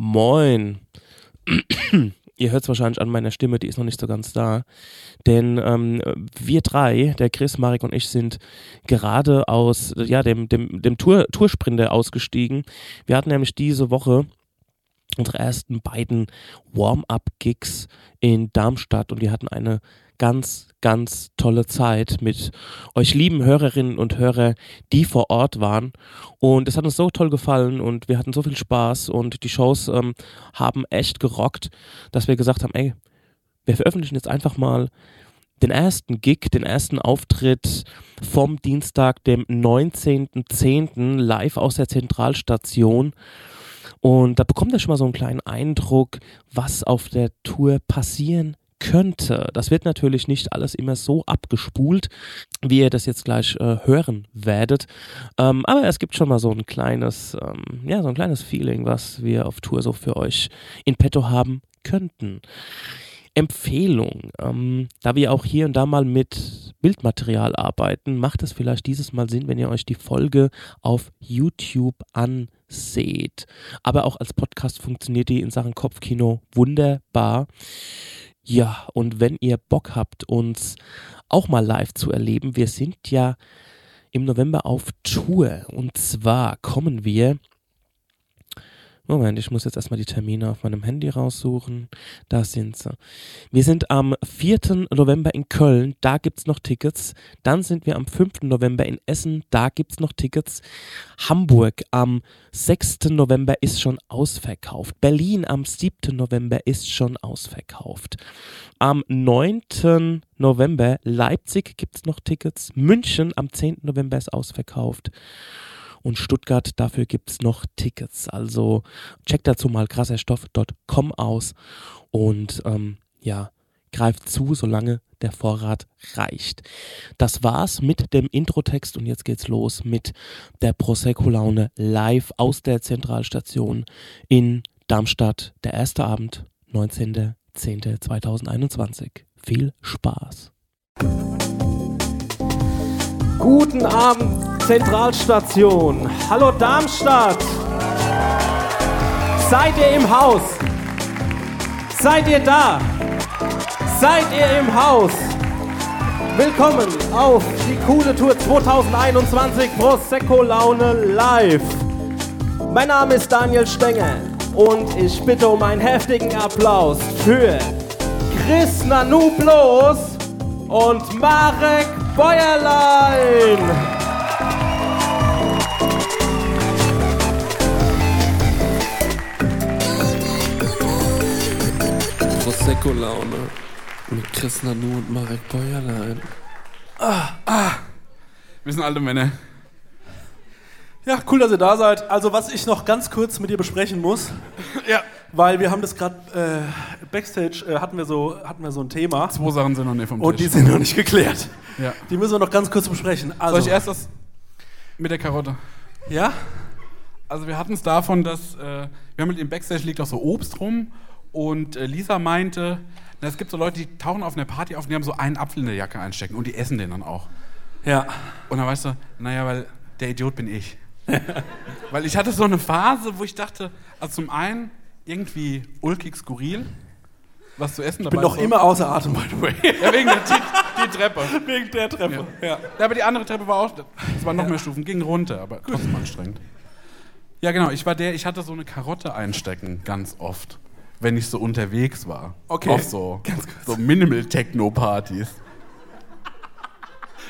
Moin. Ihr hört es wahrscheinlich an meiner Stimme, die ist noch nicht so ganz da. Denn ähm, wir drei, der Chris, Marek und ich, sind gerade aus ja, dem, dem, dem Tour, Toursprinter ausgestiegen. Wir hatten nämlich diese Woche unsere ersten beiden Warm-up-Gigs in Darmstadt und wir hatten eine ganz, ganz tolle Zeit mit euch lieben Hörerinnen und Hörer, die vor Ort waren. Und es hat uns so toll gefallen und wir hatten so viel Spaß und die Shows ähm, haben echt gerockt, dass wir gesagt haben, ey, wir veröffentlichen jetzt einfach mal den ersten Gig, den ersten Auftritt vom Dienstag, dem 19.10. live aus der Zentralstation. Und da bekommt ihr schon mal so einen kleinen Eindruck, was auf der Tour passieren könnte. Das wird natürlich nicht alles immer so abgespult, wie ihr das jetzt gleich äh, hören werdet. Ähm, aber es gibt schon mal so ein kleines, ähm, ja, so ein kleines Feeling, was wir auf Tour so für euch in petto haben könnten. Empfehlung, ähm, da wir auch hier und da mal mit Bildmaterial arbeiten, macht es vielleicht dieses Mal Sinn, wenn ihr euch die Folge auf YouTube anseht. Aber auch als Podcast funktioniert die in Sachen Kopfkino wunderbar. Ja, und wenn ihr Bock habt, uns auch mal live zu erleben, wir sind ja im November auf Tour. Und zwar kommen wir Moment, ich muss jetzt erstmal die Termine auf meinem Handy raussuchen. Da sind sie. Wir sind am 4. November in Köln, da gibt es noch Tickets. Dann sind wir am 5. November in Essen, da gibt es noch Tickets. Hamburg am 6. November ist schon ausverkauft. Berlin am 7. November ist schon ausverkauft. Am 9. November Leipzig gibt es noch Tickets. München am 10. November ist ausverkauft und Stuttgart, dafür gibt es noch Tickets. Also checkt dazu mal krasserstoff.com aus und ähm, ja, greift zu, solange der Vorrat reicht. Das war's mit dem Introtext und jetzt geht's los mit der Prosecco-Laune live aus der Zentralstation in Darmstadt. Der erste Abend, 19.10.2021. Viel Spaß! Guten Abend, Zentralstation. Hallo Darmstadt. Seid ihr im Haus? Seid ihr da? Seid ihr im Haus? Willkommen auf die coole Tour 2021 Prosecco Laune Live. Mein Name ist Daniel Stenger und ich bitte um einen heftigen Applaus für Chris Nanublos und Marek Bäuerlein. Prosecco-Laune mit Chris Nanu und Marek Bäuerlein. Ah, ah. Wir sind alte Männer. Ja, cool, dass ihr da seid. Also, was ich noch ganz kurz mit dir besprechen muss, ja. Weil wir haben das gerade äh, Backstage äh, hatten wir so hatten wir so ein Thema. Zwei Sachen sind noch nicht vom Tisch. Und die sind noch nicht geklärt. Ja. Die müssen wir noch ganz kurz besprechen. Also, Soll ich erst das mit der Karotte? Ja? Also, wir hatten es davon, dass äh, wir haben mit dem Backstage liegt auch so Obst rum und äh, Lisa meinte, na, es gibt so Leute, die tauchen auf einer Party auf und die haben so einen Apfel in der Jacke einstecken und die essen den dann auch. Ja. Und dann weißt du, naja, weil der Idiot bin ich. weil ich hatte so eine Phase, wo ich dachte, also zum einen irgendwie ulkig skurril, was zu essen dabei Ich bin noch so. immer außer Atem, by the way. ja, wegen der die, die Treppe. Wegen der Treppe, ja. ja. ja. aber die andere Treppe war auch, es waren noch ja. mehr Stufen, ging runter, aber trotzdem anstrengend. Ja, genau, ich war der, ich hatte so eine Karotte einstecken, ganz oft wenn ich so unterwegs war. Okay. Auf so, so Minimal-Techno-Partys.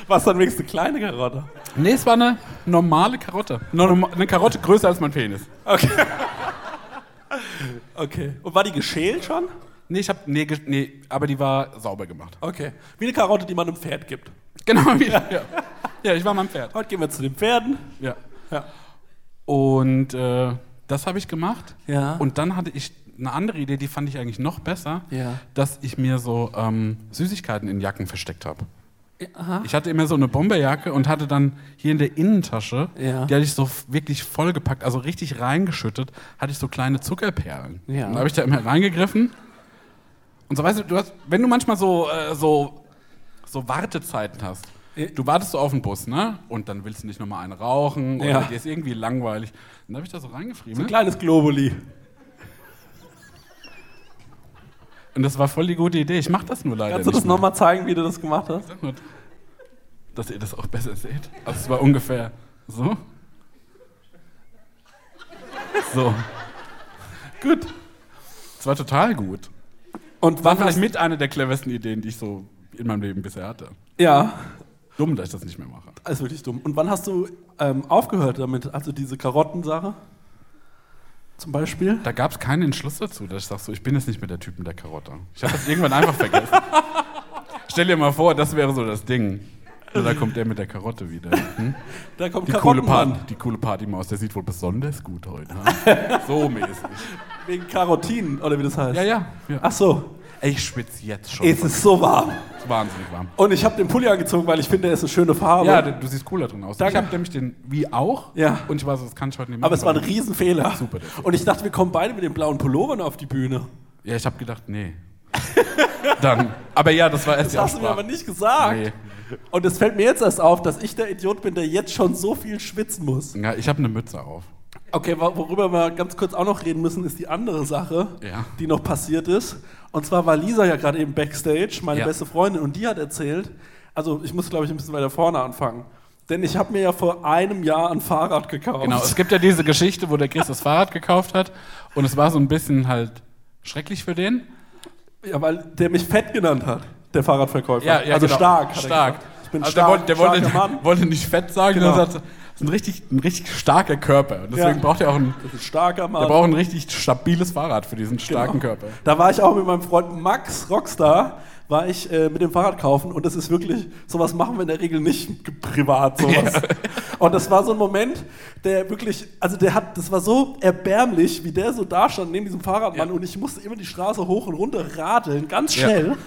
Was dann wenigstens eine kleine Karotte? Nee, es war eine normale Karotte. Eine Karotte größer als mein Penis. Okay. Okay. Und war die geschält schon? Nee, ich hab, nee, nee, aber die war sauber gemacht. Okay. Wie eine Karotte, die man einem Pferd gibt. Genau, wie, ja. ja. Ja, ich war mein Pferd. Heute gehen wir zu den Pferden. Ja. ja. Und äh, das habe ich gemacht. Ja. Und dann hatte ich eine andere Idee, die fand ich eigentlich noch besser, ja. dass ich mir so ähm, Süßigkeiten in Jacken versteckt habe. Ich hatte immer so eine Bomberjacke und hatte dann hier in der Innentasche, ja. die hatte ich so wirklich vollgepackt, also richtig reingeschüttet, hatte ich so kleine Zuckerperlen. Ja. Und da habe ich da immer reingegriffen. Und so weißt du, du hast, wenn du manchmal so, äh, so, so Wartezeiten hast, du wartest so auf den Bus, ne? Und dann willst du nicht nochmal einen rauchen oder ja. dir ist irgendwie langweilig. Dann habe ich da so reingefriemelt. So ein kleines Globuli. Und das war voll die gute Idee. Ich mach das nur leider Kannst du das nicht mehr. nochmal zeigen, wie du das gemacht hast? Sag mal, Dass ihr das auch besser seht. Also es war ungefähr so. So. Gut. Es war total gut. Und War vielleicht mit einer der cleversten Ideen, die ich so in meinem Leben bisher hatte. Ja, Dumm, dass ich das nicht mehr mache. das ist wirklich dumm. Und wann hast du ähm, aufgehört damit? Also diese Karottensache? Zum Beispiel? Da gab es keinen Entschluss dazu, dass ich sage, so, ich bin jetzt nicht mehr der Typ mit der Karotte. Ich habe das irgendwann einfach vergessen. Stell dir mal vor, das wäre so das Ding. Und da kommt der mit der Karotte wieder. Hm? Da kommt Die, coole. Party, die coole Partymaus, der sieht wohl besonders gut heute. ha? so mäßig. Wegen Karotin, oder wie das heißt. Ja, ja. ja. Ach so, ich schwitze jetzt schon. es ist so warm. Es ist wahnsinnig warm. Und ich habe den Pulli angezogen, weil ich finde, er ist eine schöne Farbe. Ja, du siehst cooler drin aus. Danke. Ich habe nämlich den wie auch. Ja. Und ich war so, das kann ich heute nicht Aber es war ein. Riesenfehler. Super. Und ich dachte, wir kommen beide mit den blauen Pullovern auf die Bühne. Ja, ich habe gedacht, nee. Dann. Aber ja, das war erst Das hast du mir aber nicht gesagt. Nee. Und es fällt mir jetzt erst auf, dass ich der Idiot bin, der jetzt schon so viel schwitzen muss. Ja, ich habe eine Mütze auf. Okay, wo- worüber wir ganz kurz auch noch reden müssen, ist die andere Sache, Ja. die noch passiert ist. Und zwar war Lisa ja gerade eben Backstage, meine Ja. beste Freundin, und die hat erzählt, also ich muss glaube ich ein bisschen weiter vorne anfangen. Denn ich habe mir ja vor einem Jahr ein Fahrrad gekauft. Genau, es gibt ja diese Geschichte, wo der Chris das Fahrrad gekauft hat und es war so ein bisschen halt schrecklich für den. Ja, weil der mich fett genannt hat, der Fahrradverkäufer. also genau. stark. Stark. Ich bin also stark, der, wollte, der wollte, Mann. wollte nicht fett sagen, Genau. sondern sagt, das ist ein richtig, ein richtig starker Körper. Und deswegen Ja. braucht er auch ein, ein starker Mann. der braucht ein richtig stabiles Fahrrad für diesen starken Genau. Körper. Da war ich auch mit meinem Freund Max Rockstar, war ich äh, mit dem Fahrrad kaufen und das ist wirklich, sowas machen wir in der Regel nicht privat, sowas. Und das war so ein Moment, der wirklich, also der hat, das war so erbärmlich, wie der so da stand neben diesem Fahrradmann Ja. und ich musste immer die Straße hoch und runter radeln, ganz Ja. schnell.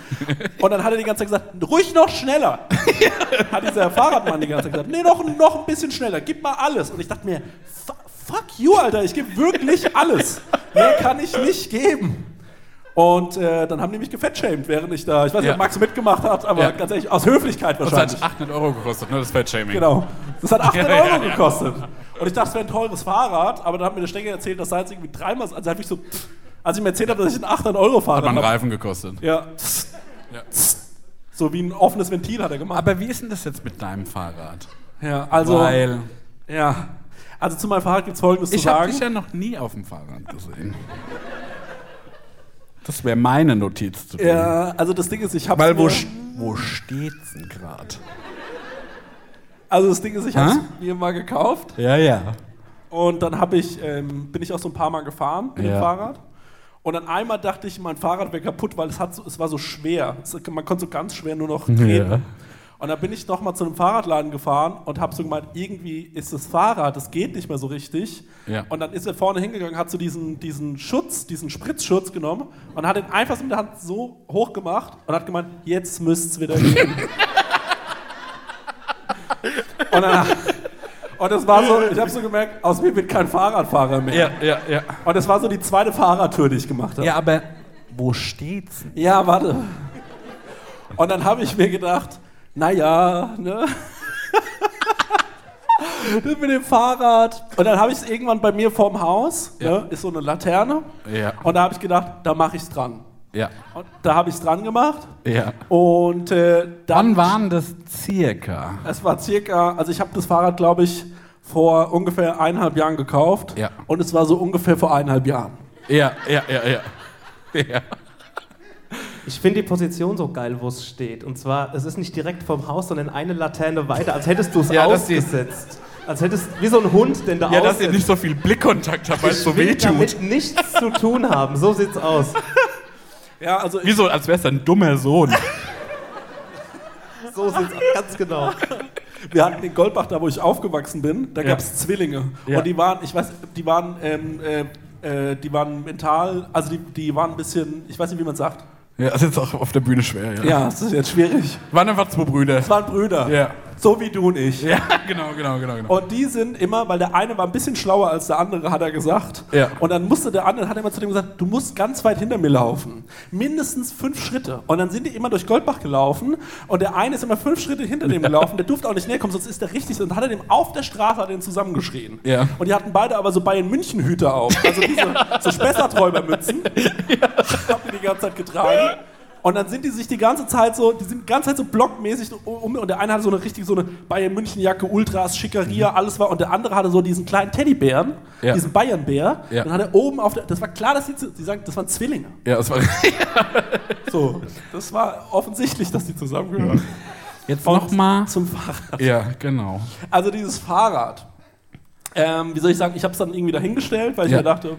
Und dann hat er die ganze Zeit gesagt, ruhig noch schneller. hat dieser Fahrradmann die ganze Zeit gesagt, nee, noch, noch ein bisschen schneller, gib mal alles. Und ich dachte mir, "Fu- fuck you, Alter, ich gebe wirklich alles. Mehr kann ich nicht geben. Und äh, dann haben die mich gefettshamed, während ich da, ich weiß nicht, Ja. ob Max mitgemacht hat, aber Ja. ganz ehrlich, aus Höflichkeit Das wahrscheinlich. hat 800 Euro gekostet, ne? Das Fettshaming. Genau. Das hat 800 Ja, Euro gekostet. Und ich dachte, es wäre ein teures Fahrrad, aber dann hat mir der Stecker erzählt, das sei jetzt irgendwie dreimal, also hat mich so, pff, als ich mir erzählt habe, dass ich ein 800 Euro Hat Fahrrad man einen habe. Reifen gekostet. Ja. So wie ein offenes Ventil hat er gemacht. Aber wie ist denn das jetzt mit deinem Fahrrad? ja, also, Weil ja. Also zu meinem Fahrrad gibt es folgendes zu ich habe sagen. dich ja noch nie auf dem Fahrrad gesehen. Das wäre meine Notiz zu tun. ja, also das Ding ist, ich habe Weil wo, wo steht's denn gerade? also das Ding ist, ich habe es mir mal gekauft Ja, ja. und dann habe ich, ähm, bin ich auch so ein paar Mal gefahren mit Ja. dem Fahrrad. Und dann einmal dachte ich, mein Fahrrad wäre kaputt, weil es, hat so, es war so schwer. Es, man konnte so ganz schwer nur noch drehen. Ja. Und dann bin ich noch mal zu einem Fahrradladen gefahren und habe so gemeint, irgendwie ist das Fahrrad, das geht nicht mehr so richtig. Ja. Und dann ist er vorne hingegangen, hat so diesen, diesen Schutz, diesen Spritzschutz genommen und hat ihn einfach so mit der Hand so hoch gemacht und hat gemeint, jetzt müsste es wieder gehen. und, dann, und das war so, ich habe so gemerkt, aus mir wird kein Fahrradfahrer mehr. Ja, ja, ja. Und das war so die zweite Fahrradtour, die ich gemacht habe. Ja, aber wo steht's? Ja, warte. Und dann habe ich mir gedacht, naja, ne? Mit dem Fahrrad. Und dann habe ich es irgendwann bei mir vorm Haus, Ja. ne, ist so eine Laterne. Ja. Und da habe ich gedacht, da mache ich es dran. Ja. Und da habe ich es dran gemacht. Ja. Und äh, dann Wann waren das circa? Es war circa, also ich habe das Fahrrad, glaube ich, vor ungefähr eineinhalb Jahren gekauft. Ja. Und es war so ungefähr vor eineinhalb Jahren. Ja, ja, ja, ja. Ja. Ich finde die Position so geil, wo es steht. Und zwar, es ist nicht direkt vom Haus, sondern eine Laterne weiter, als hättest du es Ja, ausgesetzt. Als hättest wie so ein Hund, den du Ja, dass ihr nicht so viel Blickkontakt habt, weil es so weh tut. damit nichts zu tun haben. So sieht's aus. Ja, also Wie so, als wär's ein dummer Sohn. So sieht's aus. Ganz genau. Wir hatten in Goldbach, da wo ich aufgewachsen bin, da Ja. gab es Zwillinge. Ja. Und die waren, ich weiß, die waren, ähm, äh, äh, die waren mental, also die, die waren ein bisschen, ich weiß nicht, wie man sagt. Ja, das ist jetzt auch auf der Bühne schwer, ja. Ja, das ist jetzt schwierig. Waren einfach zwei Brüder. Das waren Brüder. Ja. So wie du und ich. Ja, genau, genau, genau, genau. Und die sind immer, weil der eine war ein bisschen schlauer als der andere, hat er gesagt. Ja. Und dann musste der andere, hat er immer zu dem gesagt, du musst ganz weit hinter mir laufen. Mindestens fünf Schritte. Und dann sind die immer durch Goldbach gelaufen und der eine ist immer fünf Schritte hinter dem gelaufen, der durfte auch nicht näher kommen, sonst ist der richtig. Und dann hat er dem auf der Straße hat er den zusammengeschrien. Ja. Und die hatten beide aber so Bayern München Hüte auf. Also diese so Spessarträubermützen. Hab mir die die ganze Zeit getragen. Und dann sind die sich die ganze Zeit so, die sind die ganze Zeit so blockmäßig um, und der eine hatte so eine richtig so eine Bayern München Jacke, Ultras, Schickeria, alles war und der andere hatte so diesen kleinen Teddybären, Ja. diesen Bayernbär. Ja. Dann hat er oben auf der, das war klar, dass die, die sagen, das waren Zwillinge. Ja, das war So, das war offensichtlich, dass die zusammengehören. jetzt Und nochmal. zum Fahrrad. Ja, genau. Also dieses Fahrrad. Ähm, wie soll ich sagen, ich habe es dann irgendwie dahingestellt, weil ich Ja. mir dachte,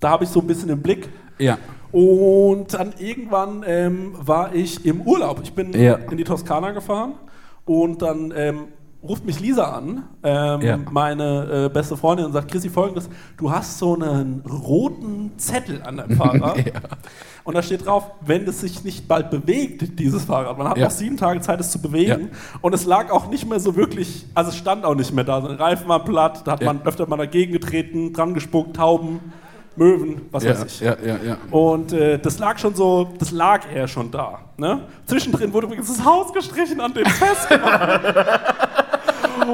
da habe ich so ein bisschen den Blick. Ja. Und dann irgendwann ähm, war ich im Urlaub. Ich bin Ja. in die Toskana gefahren und dann ähm, ruft mich Lisa an, ähm, Ja. meine äh, beste Freundin, und sagt, Chrissy, folgendes, du hast so einen roten Zettel an deinem Fahrrad. Ja. Und da steht drauf, wenn es sich nicht bald bewegt, dieses Fahrrad. Man hat Ja. noch sieben Tage Zeit, es zu bewegen. Und es lag auch nicht mehr so wirklich, also es stand auch nicht mehr da. Der Reifen war platt, da hat man öfter mal dagegen getreten, dran gespuckt, Tauben, Möwen, was Ja, weiß ich. ja, ja, ja. Und äh, das lag schon so, das lag eher schon da. Ne? Zwischendrin wurde übrigens das Haus gestrichen an dem festgemacht.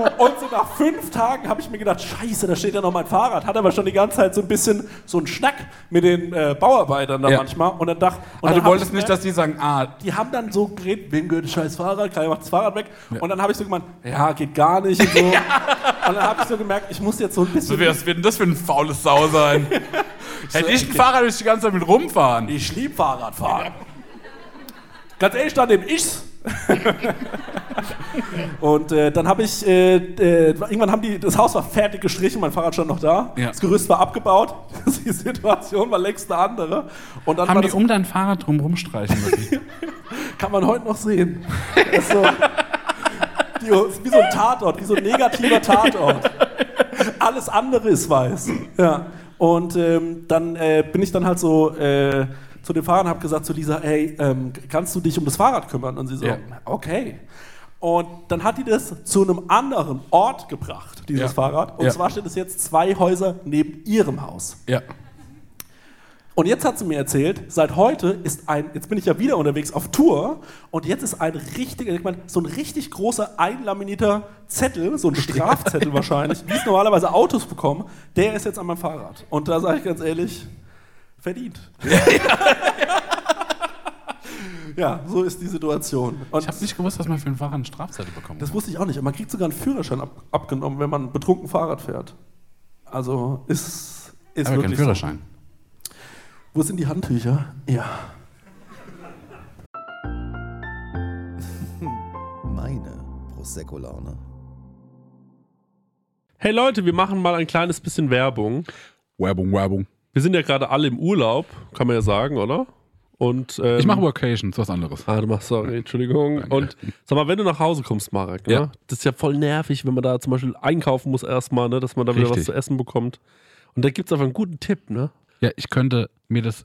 Und so nach fünf Tagen habe ich mir gedacht, scheiße, da steht ja noch mein Fahrrad. Hat aber schon die ganze Zeit so ein bisschen so einen Schnack mit den äh, Bauarbeitern da Ja. manchmal. Und dann dachte und dann du wolltest ich nicht, dass die sagen, ah, die haben dann so geredet, wem gehört das scheiß Fahrrad? Keiner macht das Fahrrad weg. Und dann habe ich so gemeint, ja, geht gar nicht und so. Und dann habe ich so gemerkt, ich muss jetzt so ein bisschen... was wird denn das für ein faules Sau sein? Hätte ich ein Fahrrad, würde ich die ganze Zeit mit rumfahren. Ich lieb Fahrradfahren. Ganz ehrlich, dann nehme ich's. und äh, dann habe ich, äh, äh, irgendwann haben die, das Haus war fertig gestrichen, mein Fahrrad stand noch da, Ja. das Gerüst war abgebaut, die Situation war längst eine andere. Und dann Haben die das, um dein Fahrrad drum rumstreichen müssen? kann man heute noch sehen. Das ist so, die, wie so ein Tatort, wie so ein negativer Tatort. Alles andere ist weiß. Ja. Und ähm, dann äh, bin ich dann halt so äh, zu dem Fahrer und habe gesagt zu Lisa, hey, ähm, kannst du dich um das Fahrrad kümmern? Und sie so, Ja. okay. Und dann hat die das zu einem anderen Ort gebracht, dieses Ja. Fahrrad. Und Ja. zwar steht es jetzt zwei Häuser neben ihrem Haus. ja. Und jetzt hat sie mir erzählt, seit heute ist ein, jetzt bin ich ja wieder unterwegs auf Tour und jetzt ist ein richtiger, ich meine, so ein richtig großer einlaminierter Zettel, so ein Strafzettel wahrscheinlich, wie es normalerweise Autos bekommen, der ist jetzt an meinem Fahrrad. Und da sage ich ganz ehrlich, verdient. ja, so ist die Situation. Und Ich habe nicht gewusst, dass man für ein Fahrrad einen Strafzettel bekommt. das wusste ich auch nicht. Und man kriegt sogar einen Führerschein ab, abgenommen, wenn man betrunken Fahrrad fährt. Also ist, ist aber kein wirklich Führerschein. So. Wo sind die Handtücher? Ja. Meine Prosecco-Laune. Hey Leute, wir machen mal ein kleines bisschen Werbung. Werbung, Werbung. Wir sind ja gerade alle im Urlaub, kann man ja sagen, oder? Und, ähm, Ich mache Workations, was anderes. Ah, du machst, sorry, Entschuldigung. Danke. Und sag mal, wenn du nach Hause kommst, Marek, ne? Ja. das ist ja voll nervig, wenn man da zum Beispiel einkaufen muss erstmal, ne? dass man da wieder was Richtig. zu essen bekommt. Und da gibt es einfach einen guten Tipp, ne? Ja, ich könnte mir das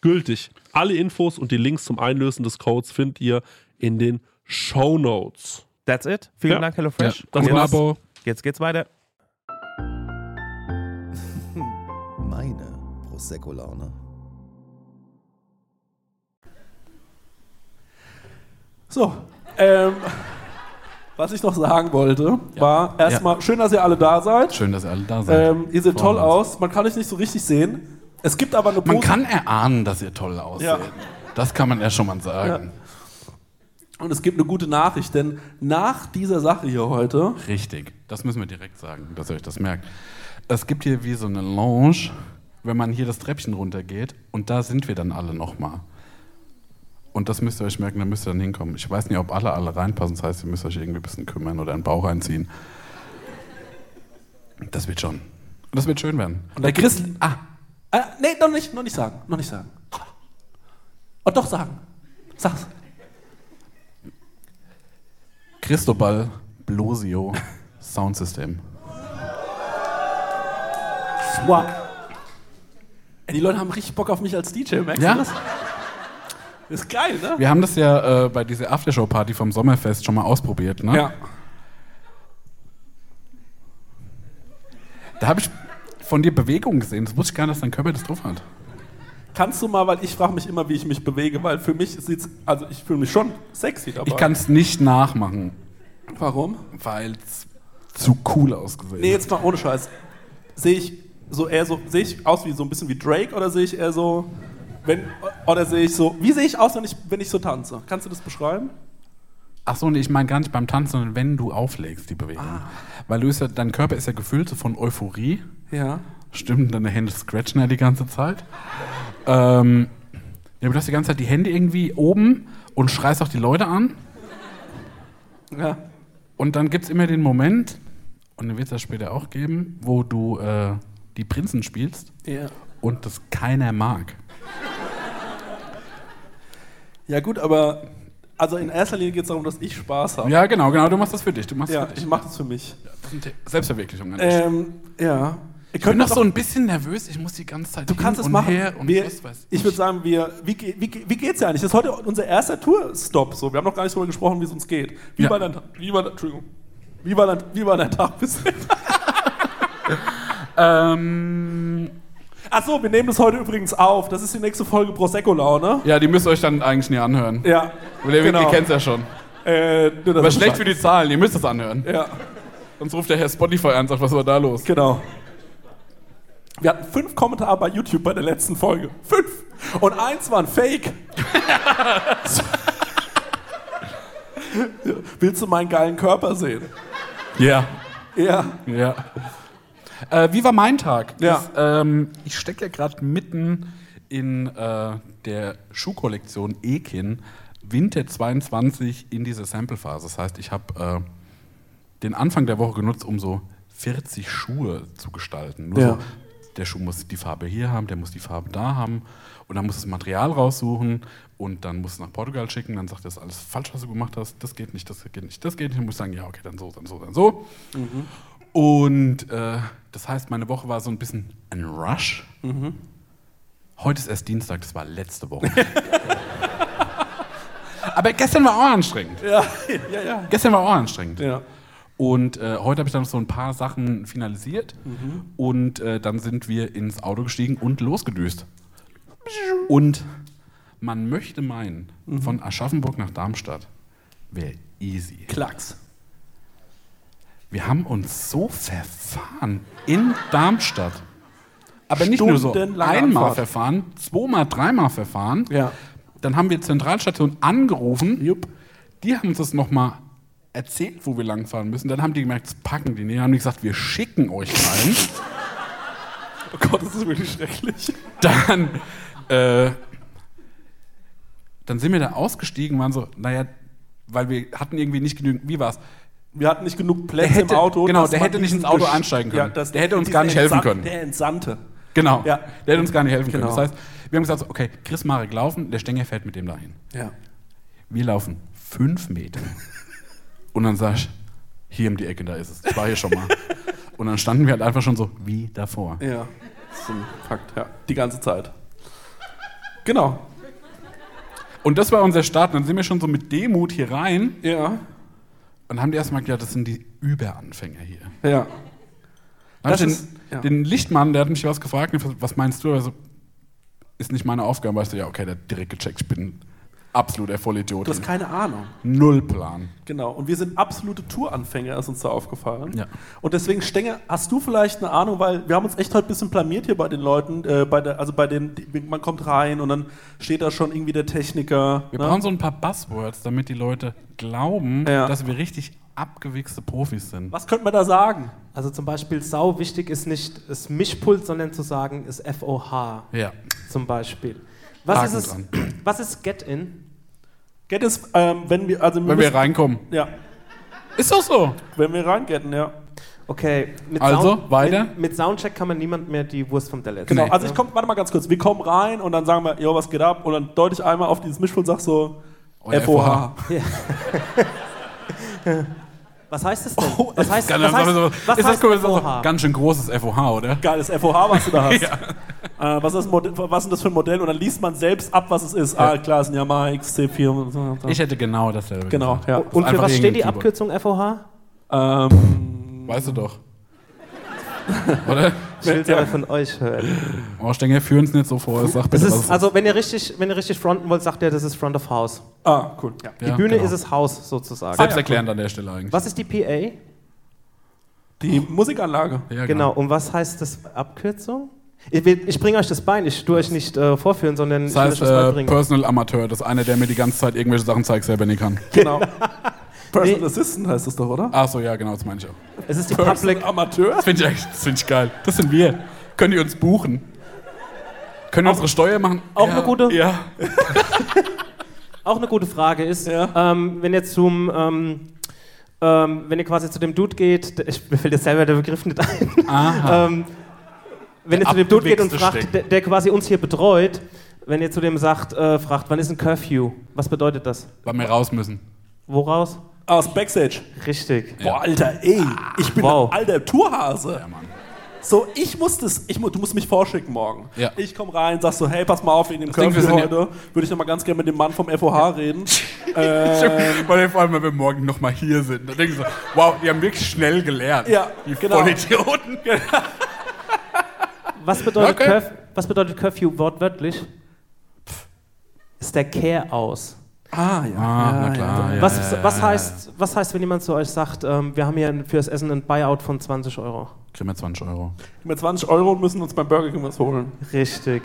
gültig. Alle Infos und die Links zum Einlösen des Codes findet ihr in den Show Notes. That's it. Vielen Ja. Dank, HelloFresh. Das jetzt, war's. Abo. jetzt geht's weiter. Meine Prosecco-Laune. So, ähm, was ich noch sagen wollte, war erstmal schön, dass ihr alle da seid. Schön, dass ihr alle da seid. Ähm, ihr seht Vor toll uns. aus. Man kann euch nicht so richtig sehen. Es gibt aber eine Man kann erahnen, dass ihr toll aussieht. Ja. Das kann man ja schon mal sagen. und es gibt eine gute Nachricht, denn nach dieser Sache hier heute, Richtig. Das müssen wir direkt sagen, dass ihr euch das merkt. Es gibt hier wie so eine Lounge, wenn man hier das Treppchen runtergeht und da sind wir dann alle nochmal. Und das müsst ihr euch merken, da müsst ihr dann hinkommen. Ich weiß nicht, ob alle alle reinpassen, das heißt, ihr müsst euch irgendwie ein bisschen kümmern oder einen Bauch einziehen. Das wird schon. Das wird schön werden. und der Chris, ah, äh, nee, noch nicht, noch nicht sagen, noch nicht sagen. Oh, doch sagen. Sag's. Cristobal Blosio Soundsystem. Wow. Ey, die Leute haben richtig Bock auf mich als DJ, merkst Ja? du das? Ist geil, ne? Wir haben das ja äh, bei dieser Aftershow-Party vom Sommerfest schon mal ausprobiert, ne? Ja. Da habe ich von dir Bewegung gesehen. Das wusste ich gar nicht, dass dein Körper das drauf hat. Kannst du mal, weil ich frage mich immer, wie ich mich bewege, weil für mich sieht's, also ich fühle mich schon sexy dabei. Ich kann es nicht nachmachen, Warum? weil es zu cool ausgesehen Nee, jetzt mal ohne Scheiß. Sehe ich so eher so, sehe ich aus wie so ein bisschen wie Drake oder sehe ich eher so, wenn, oder sehe ich so, wie sehe ich aus, wenn ich, wenn ich so tanze? Kannst du das beschreiben? Ach so, nee, ich meine gar nicht beim Tanzen, sondern wenn du auflegst, die Bewegung. Weil du ist ja, dein Körper ist ja gefüllt so von Euphorie. Ja. Stimmt, deine Hände scratchen ja die ganze Zeit. Ähm, ja, aber du hast die ganze Zeit die Hände irgendwie oben und schreist auch die Leute an. Ja. Und dann gibt es immer den Moment, und den wird es ja später auch geben, wo du äh, die Prinzen spielst Ja. und das keiner mag. Ja, gut, aber also in erster Linie geht es darum, dass ich Spaß habe. Ja, genau, genau, du machst das für dich. Du machst Ja, ich mache das für mich. Das ist eine Selbstverwirklichung. an. Ähm, ja. Ihr ich bin könnt noch so ein bisschen nervös, ich muss die ganze Zeit Du hin kannst es machen. her und wir, ich würde sagen, wir, wie, wie, wie geht's ja eigentlich? Das ist heute unser erster Tourstop. So. Wir haben noch gar nicht darüber gesprochen, wie es uns geht. Wie Ja. war dein, wie war, Entschuldigung. Wie war dein, wie war dein Tag bisher? Ähm, Achso, wir nehmen das heute übrigens auf. Das ist die nächste Folge Prosecco-Laune. ja, die müsst ihr euch dann eigentlich nie anhören. Ja. Ihr, genau. ihr kennt es ja schon. Äh, dass Aber schlecht für die Zahlen, ihr müsst es anhören. Ja, Sonst ruft der Herr Spotify an und sagt, was war da los? genau. Wir hatten fünf Kommentare bei YouTube bei der letzten Folge. Fünf! Und eins war ein Fake. Willst du meinen geilen Körper sehen? Ja. Ja. Ja. Äh, wie war mein Tag? Ja. Das, ähm, ich stecke ja gerade mitten in äh, der Schuhkollektion Ekin Winter 22 in dieser Sample-Phase. Das heißt, ich habe äh, den Anfang der Woche genutzt, um so 40 Schuhe zu gestalten. Nur Ja. so, der Schuh muss die Farbe hier haben, der muss die Farbe da haben. Und dann muss das Material raussuchen und dann muss es nach Portugal schicken. Dann sagt er, das ist alles falsch, was du gemacht hast. Das geht nicht, das geht nicht, das geht nicht. Dann muss ich sagen, ja, okay, dann so, dann so, dann so. Und äh, das heißt, meine Woche war so ein bisschen ein Rush. Heute ist erst Dienstag, das war letzte Woche. Aber gestern war auch anstrengend. Ja, ja, ja. Gestern war auch anstrengend. ja. Und äh, heute habe ich dann noch so ein paar Sachen finalisiert. Mhm. Und äh, dann sind wir ins Auto gestiegen und losgedüst. Und man möchte meinen, Mhm. von Aschaffenburg nach Darmstadt wäre easy. Klacks. Wir haben uns so verfahren in Darmstadt. Aber nicht nur so einmal Anfahrt. verfahren, zweimal, dreimal verfahren. Ja. Dann haben wir Zentralstation angerufen. Jupp. Die haben uns das nochmal erzählt, wo wir langfahren müssen. Dann haben die gemerkt, das packen die nicht. Dann haben die gesagt, wir schicken euch rein. Oh Gott, das ist wirklich schrecklich. dann, äh, dann sind wir da ausgestiegen und waren so, naja, weil wir hatten irgendwie nicht genügend, wie war's? Wir hatten nicht genug Plätze hätte- im Auto. genau, der hätte nicht ins Auto einsteigen können. das- Der hätte uns gar nicht helfen können. Der Entsandte. Genau. Ja. Der hätte uns gar nicht helfen können. Genau. Das heißt, wir haben gesagt, okay, Chris Marek laufen, der Stenger fährt mit dem dahin. Ja. Wir laufen fünf Meter. Und dann sag ich, hier um die Ecke, da ist es. Ich war hier schon mal. Und dann standen wir halt einfach schon so wie davor. Ja. Das ist ein Fakt, ja. Die ganze Zeit. Genau. Und das war unser Start. Und dann sind wir schon so mit Demut hier rein Ja. und haben die erstmal gedacht, das sind die Überanfänger hier. Ja. Dann Das ist- den, ja. den Lichtmann, der hat mich was gefragt, was meinst du? Also, ist nicht meine Aufgabe. Weißt du, ja, okay, der hat direkt gecheckt, ich bin absoluter Vollidiot. Du hast keine Ahnung. Null Plan. Genau. Und wir sind absolute Touranfänger, ist uns da aufgefallen. Ja. Und deswegen, Stenger, hast du vielleicht eine Ahnung, weil wir haben uns echt heute ein bisschen blamiert hier bei den Leuten, äh, bei der, also bei den, man kommt rein und dann steht da schon irgendwie der Techniker. Wir ne? brauchen so ein paar Buzzwords, damit die Leute glauben, Ja. dass wir richtig abgewichste Profis sind. Was könnte man da sagen? Also zum Beispiel sau wichtig ist nicht das Mischpult, sondern zu sagen ist FOH Ja. zum Beispiel. Was Haken ist es? dran. Was ist Get-In? Get ist, ähm, wenn wir, also Wenn wir müssen- reinkommen. Ja, Ist doch so. wenn wir reingetten, ja. Okay, mit Also, weiter? Mit, mit Soundcheck kann man niemand mehr die Wurst vom Teller Genau, Nee. also ich komm, warte mal ganz kurz. Wir kommen rein und dann sagen wir, jo, was geht ab? Und dann deute ich einmal auf dieses Mischpult und sag so, Euer FOH. Was heißt das denn? Oh, was heißt, was heißt, was ist das heißt das FOH? ganz schön großes FOH, oder? Geiles FOH, was du da hast. äh, was, ist das Modell, was ist denn das für ein Modell? Und dann liest man selbst ab, was es ist. Ah, klar, ist ein Yamaha XC4 und so. Ich hätte genau dasselbe Genau, gesagt. ja. Und für was steht die Abkürzung FOH? Ähm, Weißt du doch. Oder? Ich will es aber von euch hören. Oh, Stenger, führ uns nicht so vor. Sag bitte, es ist, also wenn ihr, richtig, wenn ihr richtig fronten wollt, sagt ihr, das ist Front of House. ah, cool. Ja. Die Ja, Bühne genau. ist das Haus sozusagen. Selbsterklärend an der Stelle eigentlich. Was ist die PA? Die Musikanlage. Ja, Genau. Und was heißt das Abkürzung? Ich, ich bringe euch das bei, ich tue euch nicht äh, vorführen, sondern Das ich will heißt euch das äh, beibringen. Personal Amateur. Das ist einer, der mir die ganze Zeit irgendwelche Sachen zeigt, selber nicht kann. Genau. Personal Nee. Assistant heißt das doch, oder? Ach so, ja, genau, das meine ich auch. es ist die Public. Amateur? Das finde ich, echt- das find ich geil. Das sind wir. Könnt ihr uns buchen? Können wir unsere Steuer machen? auch ja, eine gute- Ja. Auch eine gute Frage ist, Ja. ähm, wenn ihr zum, ähm, ähm, wenn ihr quasi zu dem Dude geht, ich, mir fällt jetzt selber der Begriff nicht ein, Aha. ähm, wenn ihr Der zu dem Dude geht und fragt, der, der quasi uns hier betreut, wenn ihr zu dem sagt, äh, fragt, wann ist ein Curfew? Was bedeutet das? Weil wir raus müssen. Woraus? Aus Backstage. Richtig. Boah, Alter, ey. Ich bin Wow. ein alter Tourhase. Ja, Mann. So, ich muss das, ich, du musst mich vorschicken morgen. Ja. Ich komme rein, sag so, hey, pass mal auf, wegen dem Curfew ja- heute würde ich noch mal ganz gerne mit dem Mann vom FOH reden. ähm, Weil vor allem, wenn wir morgen nochmal hier sind. Dann denken sie so, wow, die haben wirklich schnell gelernt. Ja, die genau. Vollidioten. Was bedeutet, Okay. Curf was bedeutet Curfew wortwörtlich? Ist der Care aus. Ah, ja. Ah, ja, na klar. Ja, was, ja, ja, was, ja, heißt, was heißt, wenn jemand zu euch sagt, ähm, wir haben hier fürs Essen ein Buyout von 20 Euro? Kriegen wir 20 Euro. Mit 20 Euro und müssen uns beim Burger King was holen. Richtig.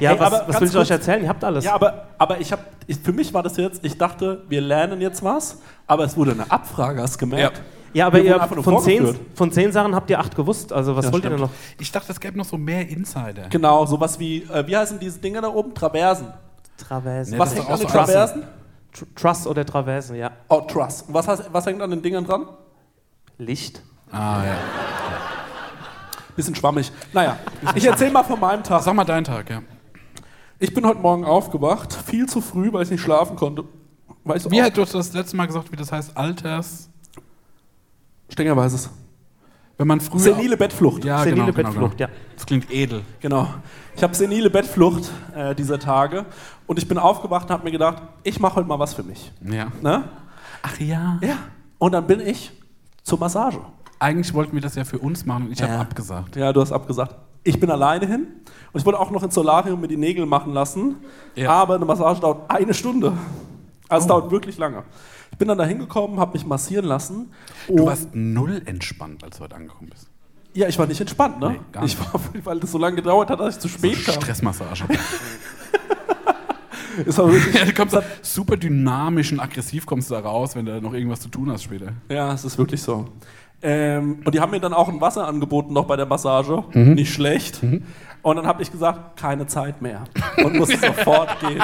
Ja, Hey, was, aber was will ich kurz- euch erzählen? Ihr habt alles. Ja, aber, aber ich habe, ich, für mich war das jetzt, ich dachte, wir lernen jetzt was, aber es wurde eine Abfrage, hast du gemerkt? Ja, aber Wir ihr von zehn, von zehn Sachen habt ihr acht gewusst. Also was Ja, wollt ihr stimmt. denn noch? Ich dachte, es gäbe noch so mehr Insider. Genau, sowas wie, äh, wie heißen diese Dinger da oben? Traversen. Traversen. Nee, was hängt an den Traversen? Tr Truss oder Traversen, ja. Oh, Truss. Was, heißt, was hängt an den Dingern dran? Licht. Ah, ja. Bisschen schwammig. Naja, ich erzähle mal von meinem Tag. Sag mal deinen Tag, ja. Ich bin heute Morgen aufgewacht, viel zu früh, weil ich nicht schlafen konnte. Weil ich Wie hat du das letzte Mal gesagt, wie das heißt? Alters. Stenger weiß es. Wenn man früher. Senile Bettflucht. Ja, Senile genau, genau, Bettflucht, genau. ja. Das klingt edel. Genau. Ich habe senile Bettflucht äh, dieser Tage und ich bin aufgewacht und habe mir gedacht, ich mache heute mal was für mich. Ja. Ne? Ach ja. Ja. Und dann bin ich zur Massage. Eigentlich wollten wir das ja für uns machen und ich habe Ja. abgesagt. Ja, du hast abgesagt. Ich bin alleine hin und ich wollte auch noch ins Solarium mir die Nägel machen lassen. Ja. Aber eine Massage dauert eine Stunde. Also es Oh. dauert wirklich lange. Ich bin dann da hingekommen, habe mich massieren lassen. Du warst null entspannt, als du heute angekommen bist. ja, ich war nicht entspannt, ne? Nee, gar ich war, weil das so lange gedauert hat, dass ich zu spät kam. Stressmassage. Es war wirklich, ja, du kommst da super dynamisch und aggressiv kommst du da raus, wenn du noch irgendwas zu tun hast später. Ja, es ist wirklich so. Ähm, und die haben mir dann auch ein Wasser angeboten noch bei der Massage. Nicht schlecht. Und dann habe ich gesagt, keine Zeit mehr. Und musste sofort gehen.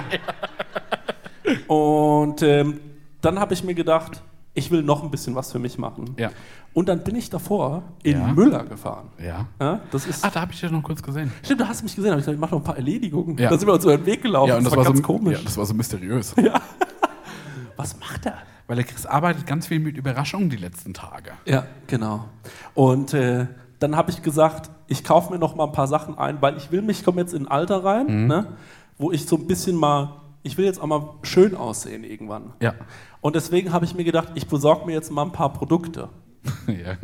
Und ähm, dann habe ich mir gedacht, ich will noch ein bisschen was für mich machen. Ja. Und dann bin ich davor in Ja. Müller gefahren. Ja. Ja, das ist. Ach, da habe ich dich noch kurz gesehen. Stimmt, du hast mich gesehen. Hab ich gesagt, ich mache noch ein paar Erledigungen. Ja. Da sind wir uns über den Weg gelaufen. Ja, und das, war, ganz so, komisch. Ja, das war so mysteriös. was macht er? Weil der Chris arbeitet ganz viel mit Überraschungen die letzten Tage. Ja, genau. Und äh, dann habe ich gesagt, ich kaufe mir noch mal ein paar Sachen ein, weil ich will mich, ich komme jetzt in ein Alter rein, ne, wo ich so ein bisschen mal, ich will jetzt auch mal schön aussehen irgendwann. Ja. Und deswegen habe ich mir gedacht, ich besorge mir jetzt mal ein paar Produkte. ja.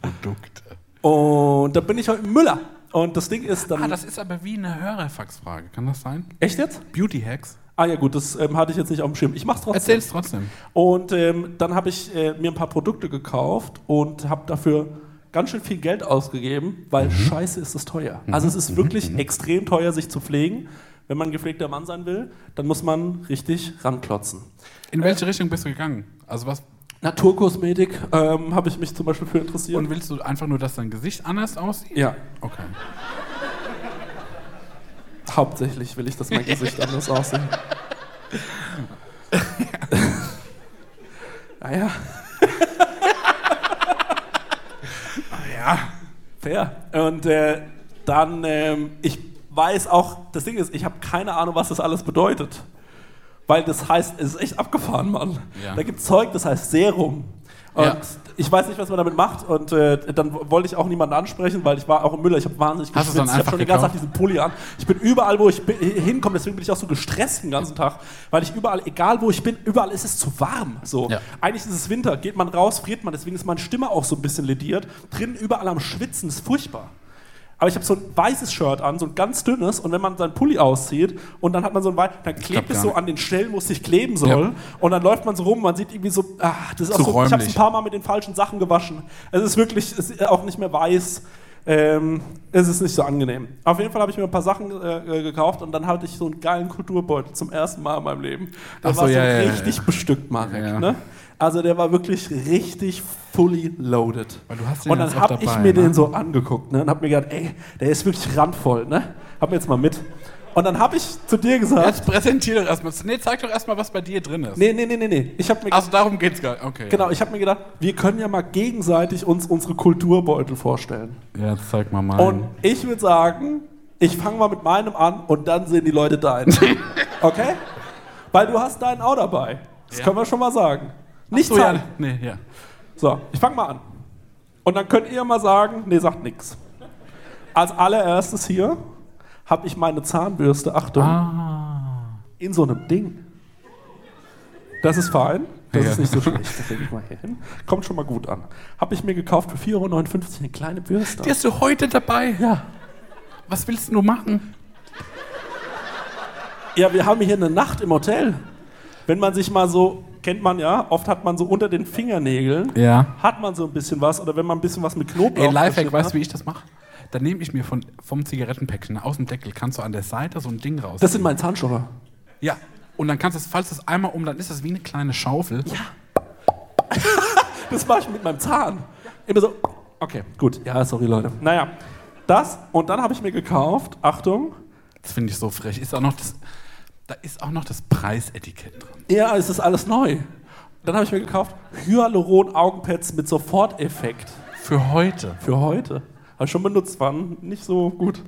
Produkte. Und da bin ich heute im Müller. Und das Ding ist dann. Ah, das ist aber wie eine Hörerfaxfrage. Kann das sein? echt jetzt? Beauty Hacks? Ah ja gut, das ähm, hatte ich jetzt nicht auf dem Schirm. Ich mach's trotzdem. Erzähl's trotzdem. Und ähm, dann habe ich äh, mir ein paar Produkte gekauft und habe dafür ganz schön viel Geld ausgegeben, weil scheiße ist es teuer. Also es ist wirklich extrem teuer, sich zu pflegen. Wenn man ein gepflegter Mann sein will, dann muss man richtig ranklotzen. In welche Richtung bist du gegangen? Also was? Naturkosmetik ähm, habe ich mich zum Beispiel für interessiert. Und willst du einfach nur, dass dein Gesicht anders aussieht? ja, Okay. hauptsächlich will ich, dass mein Gesicht anders aussieht. naja. Ja. Fair. Und äh, dann, ähm, ich weiß auch, das Ding ist, ich habe keine Ahnung, was das alles bedeutet. Weil das heißt, es ist echt abgefahren, Mann. Ja. Da gibt es Zeug, das heißt Serum. Und Ja. ich weiß nicht, was man damit macht. Und äh, dann wollte ich auch niemanden ansprechen, weil ich war auch im Müller. Ich habe wahnsinnig Hast dann Ich habe schon den ganzen Tag diesen Pulli an. Ich bin überall, wo ich bin, hinkomme, deswegen bin ich auch so gestresst den ganzen Tag. Weil ich überall, egal wo ich bin, überall ist es zu warm. So. Ja. Eigentlich ist es Winter, geht man raus, friert man, deswegen ist meine Stimme auch so ein bisschen lediert. Drinnen überall am Schwitzen, ist furchtbar. Aber ich habe so ein weißes Shirt an, so ein ganz dünnes, und wenn man seinen Pulli auszieht und dann hat man so ein weiß, dann klebt es so an den Stellen, wo es sich kleben soll. Ja. Und dann läuft man so rum, man sieht irgendwie so, ah, das ist auch Zu so, ich habe es ein paar Mal mit den falschen Sachen gewaschen. Es ist wirklich, es ist auch nicht mehr weiß. Ähm, es ist nicht so angenehm. Auf jeden Fall habe ich mir ein paar Sachen äh, äh, gekauft und dann hatte ich so einen geilen Kulturbeutel zum ersten Mal in meinem Leben. Ach so, war so ja, richtig ja. bestückt, Marek. Ja. Ne? Also der war wirklich richtig fully loaded. Weil du hast den und dann habe ich mir ne? den so angeguckt ne? und habe mir gedacht, ey, der ist wirklich randvoll. Ne? Hab mir jetzt mal mit. Und dann habe ich zu dir gesagt, Jetzt präsentier doch erstmal. Nee, zeig doch erstmal, was bei dir drin ist. nee, nee, nee, nee, nee. Ich mir Also darum geht's gar nicht. Okay. Genau, ich habe mir gedacht, wir können ja mal gegenseitig uns unsere Kulturbeutel vorstellen. Ja, jetzt zeig mal mal. Und ich würde sagen, ich fange mal mit meinem an und dann sehen die Leute deinen. Okay? Weil du hast deinen auch dabei. Das Ja. können wir schon mal sagen. Nicht so, ja, zeigen. nee, ja. So, ich fange mal an. Und dann könnt ihr mal sagen, nee, sagt nix. Als allererstes hier habe ich meine Zahnbürste, Achtung, Ah. in so einem Ding. Das ist fein. Das Ja. ist nicht so schlecht. Das ich mal hier hin. Kommt schon mal gut an. Habe ich mir gekauft für 4,59 Euro eine kleine Bürste. Die hast du heute dabei? Ja. Was willst du machen? Ja, wir haben hier eine Nacht im Hotel. Wenn man sich mal so, kennt man ja, oft hat man so unter den Fingernägeln, Ja. hat man so ein bisschen was. Oder wenn man ein bisschen was mit Knoblauch Ey, Lifehack, weißt du, wie ich das mache? Dann nehme ich mir von, vom Zigarettenpäckchen aus dem Deckel, kannst du an der Seite so ein Ding raus. Das sind meine Zahnstocher. ja. Und dann kannst du es, falls du es einmal um, dann ist das wie eine kleine Schaufel. Ja. Das mache ich mit meinem Zahn. Immer so. Okay, gut. Ja, sorry, Leute. Naja, das. Und dann habe ich mir gekauft, Achtung, Das finde ich so frech. Ist auch noch das, da ist auch noch das Preisetikett dran. ja, es ist alles neu. Dann habe ich mir gekauft Hyaluron-Augenpads mit Soforteffekt. Für heute. Für heute. Habe ich schon benutzt, waren nicht so gut.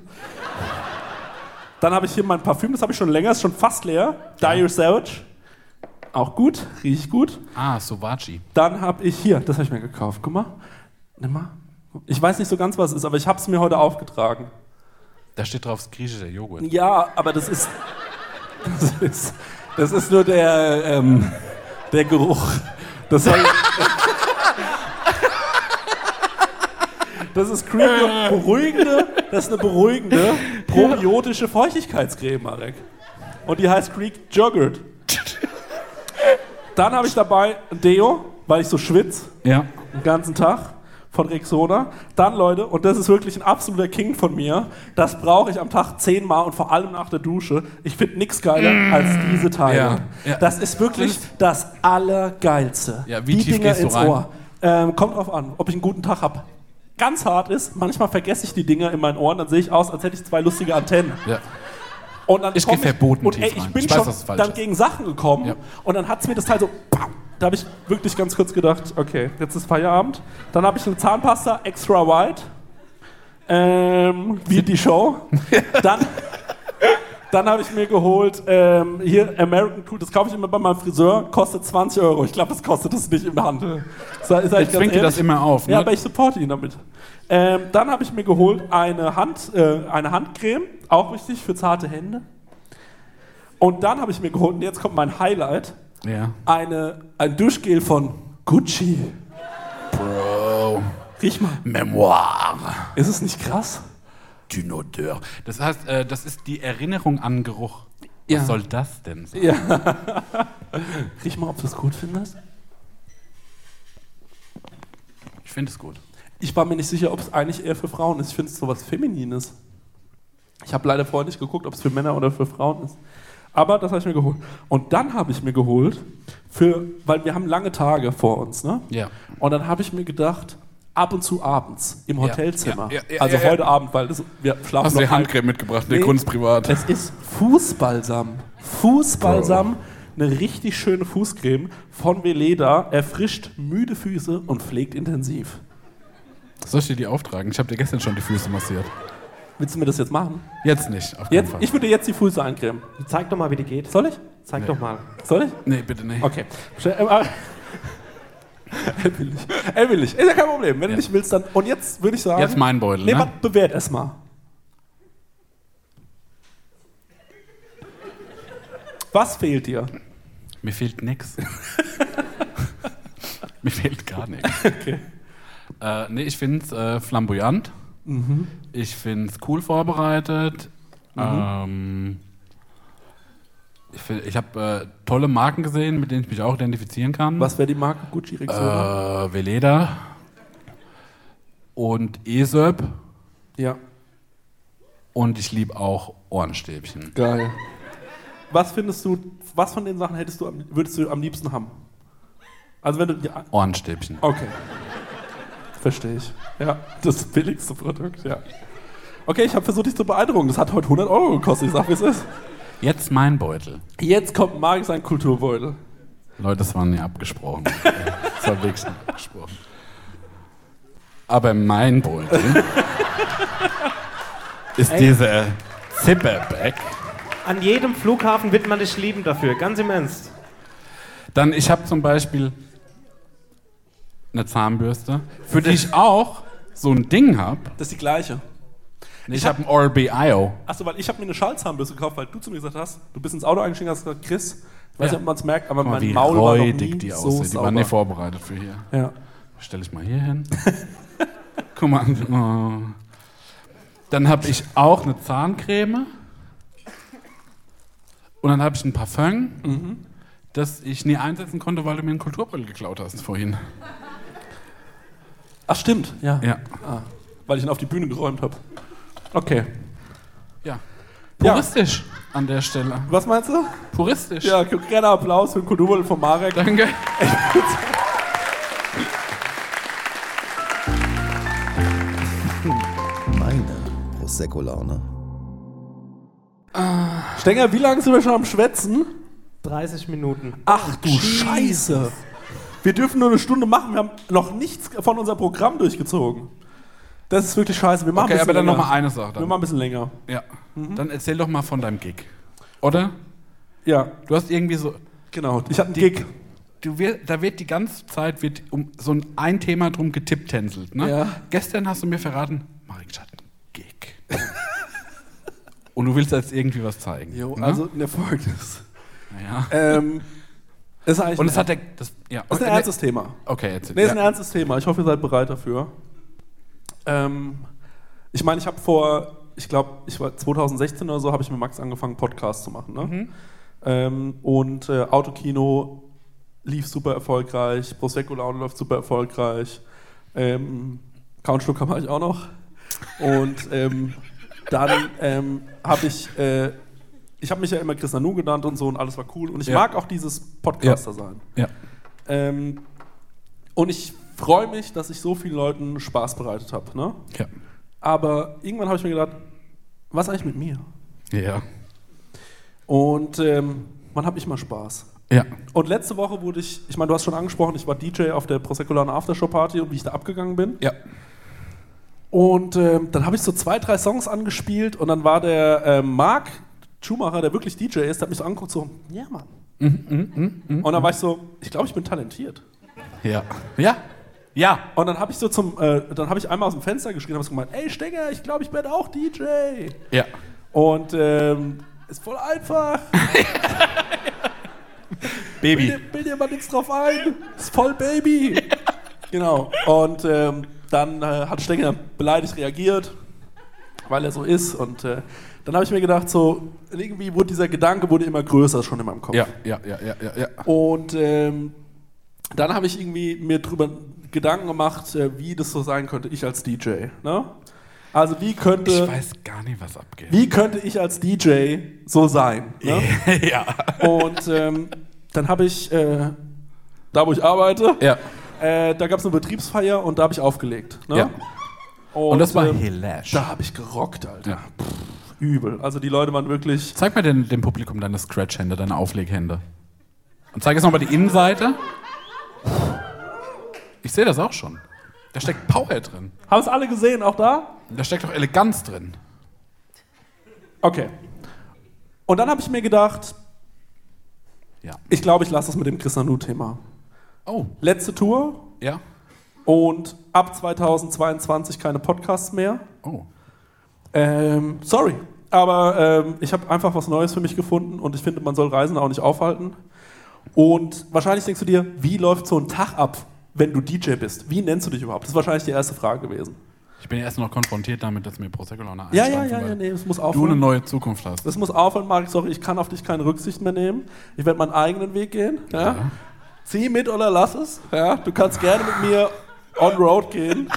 Dann habe ich hier mein Parfüm, das habe ich schon länger, ist schon fast leer. Dire Savage. Auch gut, riecht gut. Ah, Sovaci. Dann habe ich hier, das habe ich mir gekauft, guck mal. Nimm mal. Ich weiß nicht so ganz, was es ist, aber ich habe es mir heute aufgetragen. Da steht drauf das griechische Joghurt. Ja, aber das ist. Das ist, das ist nur der, ähm, der Geruch. Das soll. Das ist creepy, beruhigende, das ist eine beruhigende, probiotische Feuchtigkeitscreme, Marek. Und die heißt Creek Joghurt. Dann habe ich dabei ein Deo, weil ich so schwitze Ja. den ganzen Tag von Rexona. Dann, Leute, und das ist wirklich ein absoluter King von mir, das brauche ich am Tag zehnmal und vor allem nach der Dusche. Ich finde nichts geiler als diese Teile. Ja, ja. Das ist wirklich das Allergeilste. Ja, wie Die tief Dinger gehst du ins rein? Ohr. Ähm, kommt drauf an, ob ich einen guten Tag habe. Ganz hart ist, manchmal vergesse ich die Dinger in meinen Ohren, dann sehe ich aus, als hätte ich zwei lustige Antennen. ja. Und dann Ich komm geh verboten Und ey, ich bin Ich weiß, schon dann ist. gegen Sachen gekommen Ja. und dann hat es mir das Teil so. Bam, da habe ich wirklich ganz kurz gedacht, okay, jetzt ist Feierabend. Dann habe ich eine Zahnpasta extra white. Ähm, wie die Show. Dann, dann habe ich mir geholt, ähm, hier American Cool, das kaufe ich immer bei meinem Friseur, kostet 20 Euro. Ich glaube, das kostet es nicht im Handel. Sag- sag ich zwingt dir das immer auf. Ne? Ja, aber ich supporte ihn damit. Ähm, dann habe ich mir geholt eine, Hand, äh, eine Handcreme, auch wichtig für zarte Hände. Und dann habe ich mir geholt, und jetzt kommt mein Highlight, ja. eine, ein Duschgel von Gucci. Bro. Riech mal. Memoir. Ist es nicht krass? d'une odeur. Das heißt, äh, das ist die Erinnerung an Geruch. Was Ja. soll das denn sein? Ja. Riech mal, ob du es gut findest. Ich finde es gut. Ich war mir nicht sicher, ob es eigentlich eher für Frauen ist. Ich finde es sowas Feminines. Ich habe leider vorher nicht geguckt, ob es für Männer oder für Frauen ist. Aber das habe ich mir geholt. Und dann habe ich mir geholt, für, weil wir haben lange Tage vor uns, ne? Ja. Und dann habe ich mir gedacht, ab und zu abends im Hotelzimmer. ja, ja, also ja, ja. heute Abend, weil das, wir schlafen Hast du die Handcreme mitgebracht? Nee, Nee. Kunst privat. Es ist Fußbalsam. Fußbalsam, eine richtig schöne Fußcreme von Veleda, erfrischt müde Füße und pflegt intensiv. Soll ich dir die auftragen? Ich habe dir gestern schon die Füße massiert. Willst du mir das jetzt machen? Jetzt nicht, auf Jetzt, Fall. ich würde dir jetzt die Füße eincremen. Zeig doch mal, wie die geht. Soll ich? Zeig Nee. doch mal. Soll ich? nee, bitte nicht. Okay. Ähm, äh, er will nicht. Er will nicht. Ist ja kein Problem. Wenn Ja. du nicht willst, dann. Und jetzt würde ich sagen. Jetzt mein Beutel, Nee, ne? bewährt es mal. Was fehlt dir? Mir fehlt nix. Mir fehlt gar nichts. Okay. Äh, nee, ich finde es äh, flamboyant. Mhm. Ich finde es cool vorbereitet. Ähm, ich find- ich habe äh, tolle Marken gesehen, mit denen ich mich auch identifizieren kann. Was wäre die Marke Gucci Rexona? Äh, Veleda und Esöp ja, und ich liebe auch Ohrenstäbchen. geil. Was findest du, was von den Sachen hättest du, würdest du am liebsten haben? Also wenn du, Ohrenstäbchen. okay. Verstehe ich. Ja, das billigste Produkt, ja. Okay, ich habe versucht, dich zu beeindrucken. Das hat heute 100 Euro gekostet. Ich sag, wie es ist. Jetzt mein Beutel. Jetzt kommt Marc sein Kulturbeutel. Leute, das war nie abgesprochen. das war wirklich nicht abgesprochen. Aber mein Beutel ist dieser Zipperback. An jedem Flughafen wird man dich lieben dafür, ganz im Ernst. Dann, ich habe zum Beispiel eine Zahnbürste, für die ich auch so ein Ding habe. Das ist die gleiche. Ich habe ein Oral-B.I.O. Achso, weil ich habe mir eine Schallzahnbürste gekauft, weil du zu mir gesagt hast, du bist ins Auto eingestiegen und hast gesagt, Chris, ich weiß nicht, ob man es merkt, aber Guck mein wie Maul war noch nie die so aussieht. Die waren nicht sauber. vorbereitet für hier. Ja. Stelle ich mal hier hin. Guck mal. Oh. Dann habe ich auch eine Zahncreme. Und dann habe ich ein Parfum, Mhm. das ich nie einsetzen konnte, weil du mir einen Kulturbeutel geklaut hast vorhin. Ach, stimmt, ja. Ja. Ah, weil ich ihn auf die Bühne geräumt habe. Okay. Ja. Ja. Puristisch an der Stelle. Was meinst du? Puristisch. Ja, gerne Applaus für den Kulturbeutel von Marek. Danke. Meine Prosecco-Laune. Stenger, wie lange sind wir schon am Schwätzen? 30 Minuten. Ach du Scheiße. Wir dürfen nur eine Stunde machen. Wir haben noch nichts von unserem Programm durchgezogen. Das ist wirklich scheiße. Wir machen Okay, ein bisschen aber dann länger. noch mal eine Sache. Wir Dann. machen ein bisschen länger. Ja. Dann erzähl doch mal von deinem Gig. Oder? Ja, Du hast irgendwie so. genau. Ich hatte einen Gig. du wir, da wird die ganze Zeit wird um so ein, ein Thema drum getipptänzelt. Ne? Ja. Gestern hast du mir verraten, Marek hat einen Gig. Und du willst jetzt irgendwie was zeigen. Jo, ne? also ne, folgendes. ja. Ähm, ist eigentlich Und es hat der. Das, ja. ist ein ernstes Thema. Okay, erzähl. Nee, ist ein ernstes Thema. Ich hoffe, ihr seid bereit dafür. Ähm, ich meine, ich habe vor, ich glaube, ich war 2016 oder so, habe ich mit Max angefangen, Podcasts zu machen. Ne? Mhm. Ähm, und äh, Autokino lief super erfolgreich, Prosecco Laune läuft super erfolgreich. Ähm, Countschlucker mache ich auch noch. Und ähm, dann ähm, habe ich, äh, ich habe mich ja immer Chris Nanu genannt und so und alles war cool. Und ich Ja. mag auch dieses Podcaster sein. Ja. Ähm, und ich freue mich, dass ich so vielen Leuten Spaß bereitet habe. Ne? Ja. Aber irgendwann habe ich mir gedacht, was eigentlich mit mir? Ja. Und ähm, wann habe ich mal Spaß? Ja. Und letzte Woche wurde ich, ich meine, du hast schon angesprochen, ich war DJ auf der Proseccolana Aftershow Party und wie ich da abgegangen bin. Ja. Und ähm, dann habe ich so zwei, drei Songs angespielt und dann war der ähm, Marc Schumacher, der wirklich DJ ist, hat mich so angeguckt, so, ja, Mann. Mhm, und dann war ich so, ich glaube, ich bin talentiert. Ja. Ja. Ja. Und dann habe ich so zum, äh, dann habe ich einmal aus dem Fenster geschrien und habe so gemeint, ey Stenger, ich glaube, ich bin auch DJ. Ja. Und ähm, ist voll einfach. Baby. Bild, bild dir mal nichts drauf ein. Ist voll Baby. genau. Und ähm, dann äh, hat Stenger beleidigt reagiert, weil er so ist. Und äh, dann habe ich mir gedacht, so irgendwie wurde dieser Gedanke wurde immer größer schon in meinem Kopf. Ja, ja, ja, ja, ja. Und ähm, dann habe ich irgendwie mir drüber Gedanken gemacht, äh, wie das so sein könnte, ich als DJ. Ne? Also wie könnte, Ich weiß gar nicht, was abgeht. wie könnte ich als DJ so sein? Ne? ja. Und ähm, dann habe ich, äh, da wo ich arbeite, Ja. äh, da gab es eine Betriebsfeier und da habe ich aufgelegt. Ne? Ja. Und das war ähm, Hilash. Da habe ich gerockt, Alter. Ja. Übel. Also die Leute waren wirklich. Zeig mal den, dem Publikum deine Scratch-Hände, deine Aufleghände. Und zeig jetzt nochmal die Innenseite. Ich sehe das auch schon. Da steckt Power drin. Haben es alle gesehen, auch da? Da steckt auch Eleganz drin. Okay. Und dann habe ich mir gedacht, Ja. ich glaube, ich lasse es mit dem Chris Nanu-Thema. Oh. Letzte Tour Ja. und ab 2022 keine Podcasts mehr. Oh. Ähm, sorry. Aber ähm, ich habe einfach was Neues für mich gefunden und ich finde, man soll Reisen auch nicht aufhalten. Und wahrscheinlich denkst du dir, wie läuft so ein Tag ab, wenn du DJ bist? Wie nennst du dich überhaupt? Das ist wahrscheinlich die erste Frage gewesen. Ich bin erst noch konfrontiert damit, dass mir Prosecco Laune Ja, ja, ja, ja, weil nee, das muss Du eine aufhören. neue Zukunft hast. Das muss aufhören, Marc. Sorry, ich kann auf dich keine Rücksicht mehr nehmen. Ich werde meinen eigenen Weg gehen. Ja? Ja. Zieh mit oder lass es. Ja? Du kannst gerne mit mir on road gehen.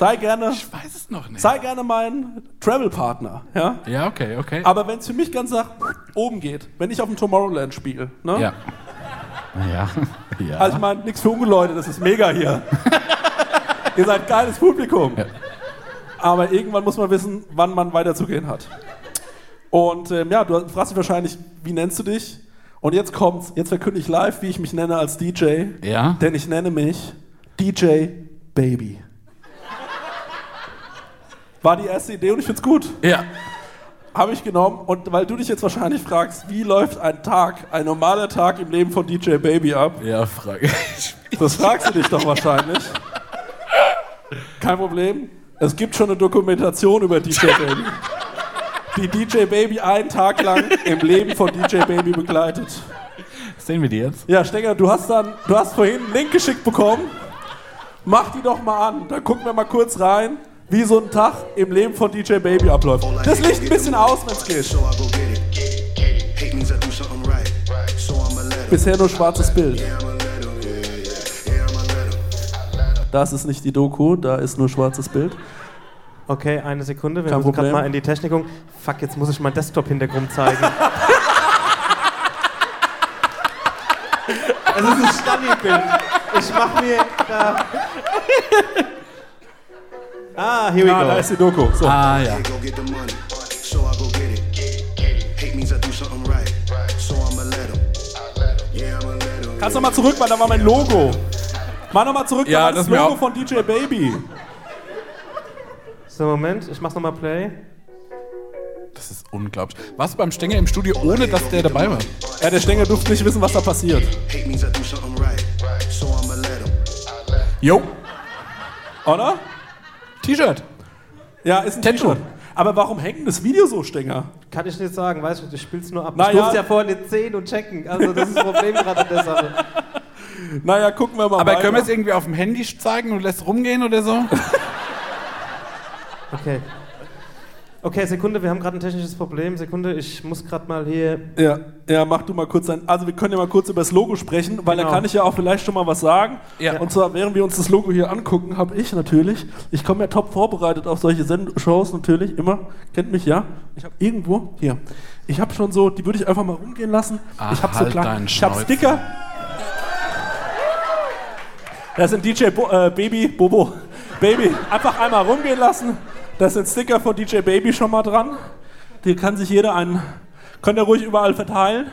Sei gerne, Ich weiß es noch nicht. sei gerne mein Travel-Partner. Ja? Ja, okay, okay. Aber wenn es für mich ganz nach oben geht, wenn ich auf dem Tomorrowland spiele, ne? ja. Ja. ja. Also ich meine, nichts für Ungeleute, das ist mega hier. Ihr seid geiles Publikum. Ja. Aber irgendwann muss man wissen, wann man weiterzugehen hat. Und ähm, ja, du fragst dich wahrscheinlich, wie nennst du dich? Und jetzt kommt's, jetzt verkünde ich live, wie ich mich nenne als DJ. Ja. Denn ich nenne mich DJ Baby. War die erste Idee und ich find's gut. Ja. Habe ich genommen und weil du dich jetzt wahrscheinlich fragst, wie läuft ein Tag, ein normaler Tag im Leben von DJ Baby ab? Ja, frage ich. Das fragst du dich doch wahrscheinlich. Kein Problem. Es gibt schon eine Dokumentation über DJ Baby. Die DJ Baby einen Tag lang im Leben von DJ Baby begleitet. Sehen wir die jetzt? Ja, Stenger, du hast dann, du hast vorhin einen Link geschickt bekommen. Mach die doch mal an. Dann gucken wir mal kurz rein, wie so ein Tag im Leben von DJ Baby abläuft. Das Licht ein bisschen aus, wenn es geht. Bisher nur schwarzes Bild. Das ist nicht die Doku, da ist nur schwarzes Bild. Okay, eine Sekunde. Wir Kein müssen gerade mal in die Technik gucken. Fuck, jetzt muss ich meinen Desktop-Hintergrund zeigen. Es ist ein Stani-Bild. Ich mach mir da. Ah, here we Ah, go. da ist die Doku. So. Ah, ja. Go get the money. So I go get it. Hate means I do something right. So I'ma let 'em. Yeah, I'ma let 'em. Kannst du mal zurück, weil da war mein Logo. Mach nochmal zurück, Ja, da war das das Logo von DJ Baby. So, Moment, ich mach's nochmal Play. Das ist unglaublich. Warst du beim Stenger im Studio, ohne dass der dabei war? Ja, der Stenger durfte nicht wissen, was da passiert. Jo. Oder? T-Shirt. Ja, ist ein Tattoo. T-Shirt. Aber warum hängt das Video so, Stenger? Kann ich nicht sagen, weißt du, ich spiel's nur ab. Na ich durfte ja. ja vorhin nicht sehen und checken. Also das ist das Problem gerade in der Sache. Naja, gucken wir mal Aber weiter. können wir es irgendwie auf dem Handy zeigen und lässt rumgehen oder so? Okay. Okay, Sekunde, wir haben gerade ein technisches Problem. Sekunde, ich muss gerade mal hier. Ja, ja, mach du mal kurz ein. Also wir können ja mal kurz über das Logo sprechen, weil Genau. da kann ich ja auch vielleicht schon mal was sagen. Ja. Und zwar, während wir uns das Logo hier angucken, habe ich natürlich, ich komme ja top vorbereitet auf solche Send Shows natürlich, immer, kennt mich ja. Ich habe irgendwo, hier, ich habe schon so, die würde ich einfach mal rumgehen lassen. Ach, ich habe so halt klar, deinen ich habe. Sticker. Das sind DJ Bo äh, Baby, Bobo, Baby. Einfach einmal rumgehen lassen. Da sind Sticker von DJ Baby schon mal dran. Die kann sich jeder einen, könnt ihr ruhig überall verteilen,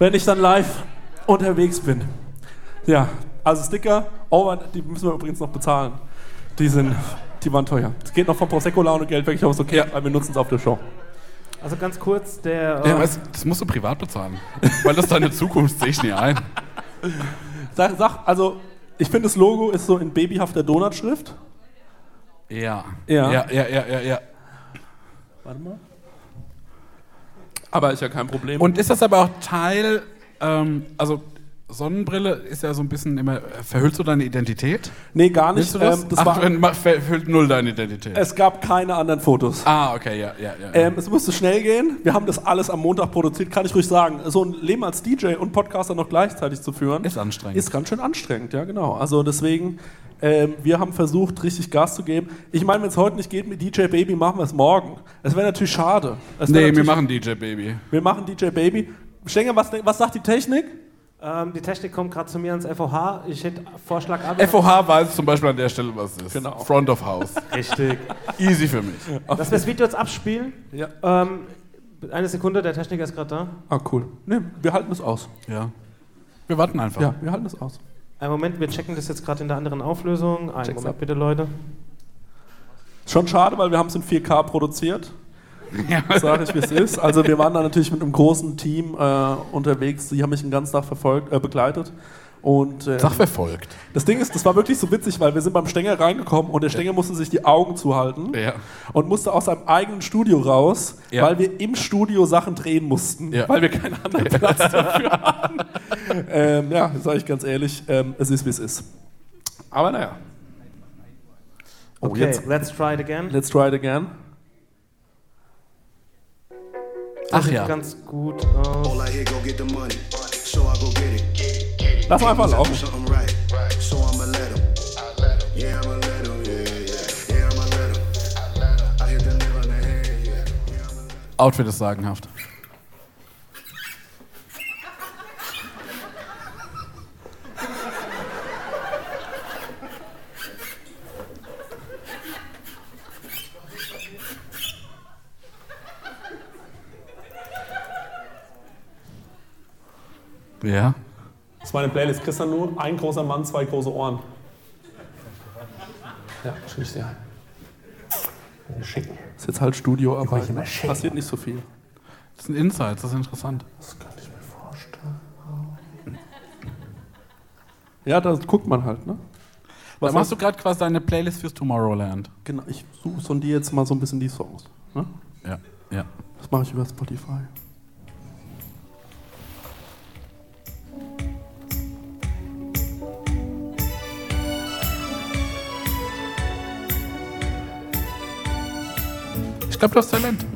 wenn ich dann live unterwegs bin. Ja, also Sticker, over, die müssen wir übrigens noch bezahlen. Die sind, die waren teuer. Es geht noch vom Prosecco Laune Geld weg, ich hoffe, es ist okay, weil wir nutzen es auf der Show. Also ganz kurz, der. Ja, äh, weißt, du, das musst du privat bezahlen. Weil das deine Zukunft sehe ich nie ein. Sag, sag also, ich finde das Logo ist so in babyhafter Donutschrift. Ja. Ja. Ja, ja, ja, ja, ja. Warte mal. Aber ist ja kein Problem. Und ist das aber auch Teil, ähm, also Sonnenbrille ist ja so ein bisschen immer, verhüllst du deine Identität? nee, gar nicht. Willst du das? Ähm, das Ach, war, wenn- verhüllt null deine Identität. es gab keine anderen Fotos. ah, okay, ja, ja, ja. Ähm, es musste schnell gehen. Wir haben das alles am Montag produziert, kann ich ruhig sagen. So ein Leben als DJ und Podcaster noch gleichzeitig zu führen, Ist anstrengend. Ist ganz schön anstrengend, ja, genau. Also deswegen, ähm, wir haben versucht, richtig Gas zu geben. Ich meine, wenn es heute nicht geht mit DJ Baby, machen wir es morgen. Es wäre natürlich schade. Es nee, wir machen DJ Baby. wir machen DJ Baby. Stenger, was, was sagt die Technik? Ähm, die Technik kommt gerade zu mir ans FOH. Ich hätte Vorschlag ab. FOH weiß zum Beispiel an der Stelle, was es ist. Genau. Front of House. Richtig. Easy für mich. Dass wir das Video jetzt abspielen. Ja. Ähm, eine Sekunde, der Techniker ist gerade da. Ah, cool. Nee, wir halten es aus. Ja. Wir warten einfach. Ja, wir halten es aus. Einen Moment, wir checken das jetzt gerade in der anderen Auflösung. Einen Check's Moment ab. bitte, Leute. Schon schade, weil wir haben es in 4K produziert. Sag ich, wie es ist. Also wir waren da natürlich mit einem großen Team äh, unterwegs. Die haben mich den ganzen Tag verfolgt, äh, begleitet. Und äh, Sachverfolgt. das Ding ist, das war wirklich so witzig, weil wir sind beim Stenger reingekommen und der Stenger musste sich die Augen zuhalten Ja. und musste aus seinem eigenen Studio raus, Ja. weil wir im Studio Sachen drehen mussten, Ja. weil wir keinen anderen Platz dafür hatten. ähm, ja, sage ich ganz ehrlich, ähm, es ist wie es ist. Aber naja. Oh, Okay, jetzt, let's try it again. let's try it again. Das Ach ja. ganz gut aus. All I hear, go get the money. So I go get it. Lass mal einfach Means I do laufen. something right. So I'ma let him. Yeah, I'ma let him. Yeah, yeah. Yeah, I'ma let him. I hit the nail on the head. Yeah. Yeah, I'ma let him. Outfit ist sagenhaft. Ja. Das ist meine Playlist. Christian nur ein großer Mann, zwei große Ohren. Ja, schick ich dir ein. Schicken. Ist jetzt halt Studioarbeit. ne? Passiert nicht so viel. Das sind Insights, das ist interessant. Das könnte ich mir vorstellen. Ja, da guckt man halt, ne? Was Was machst du gerade quasi deine Playlist fürs Tomorrowland? Genau, ich suche sondiere jetzt mal so ein bisschen die Songs. Ne? Ja. Ja. Das mache ich über Spotify. Glaube, du hast Talent.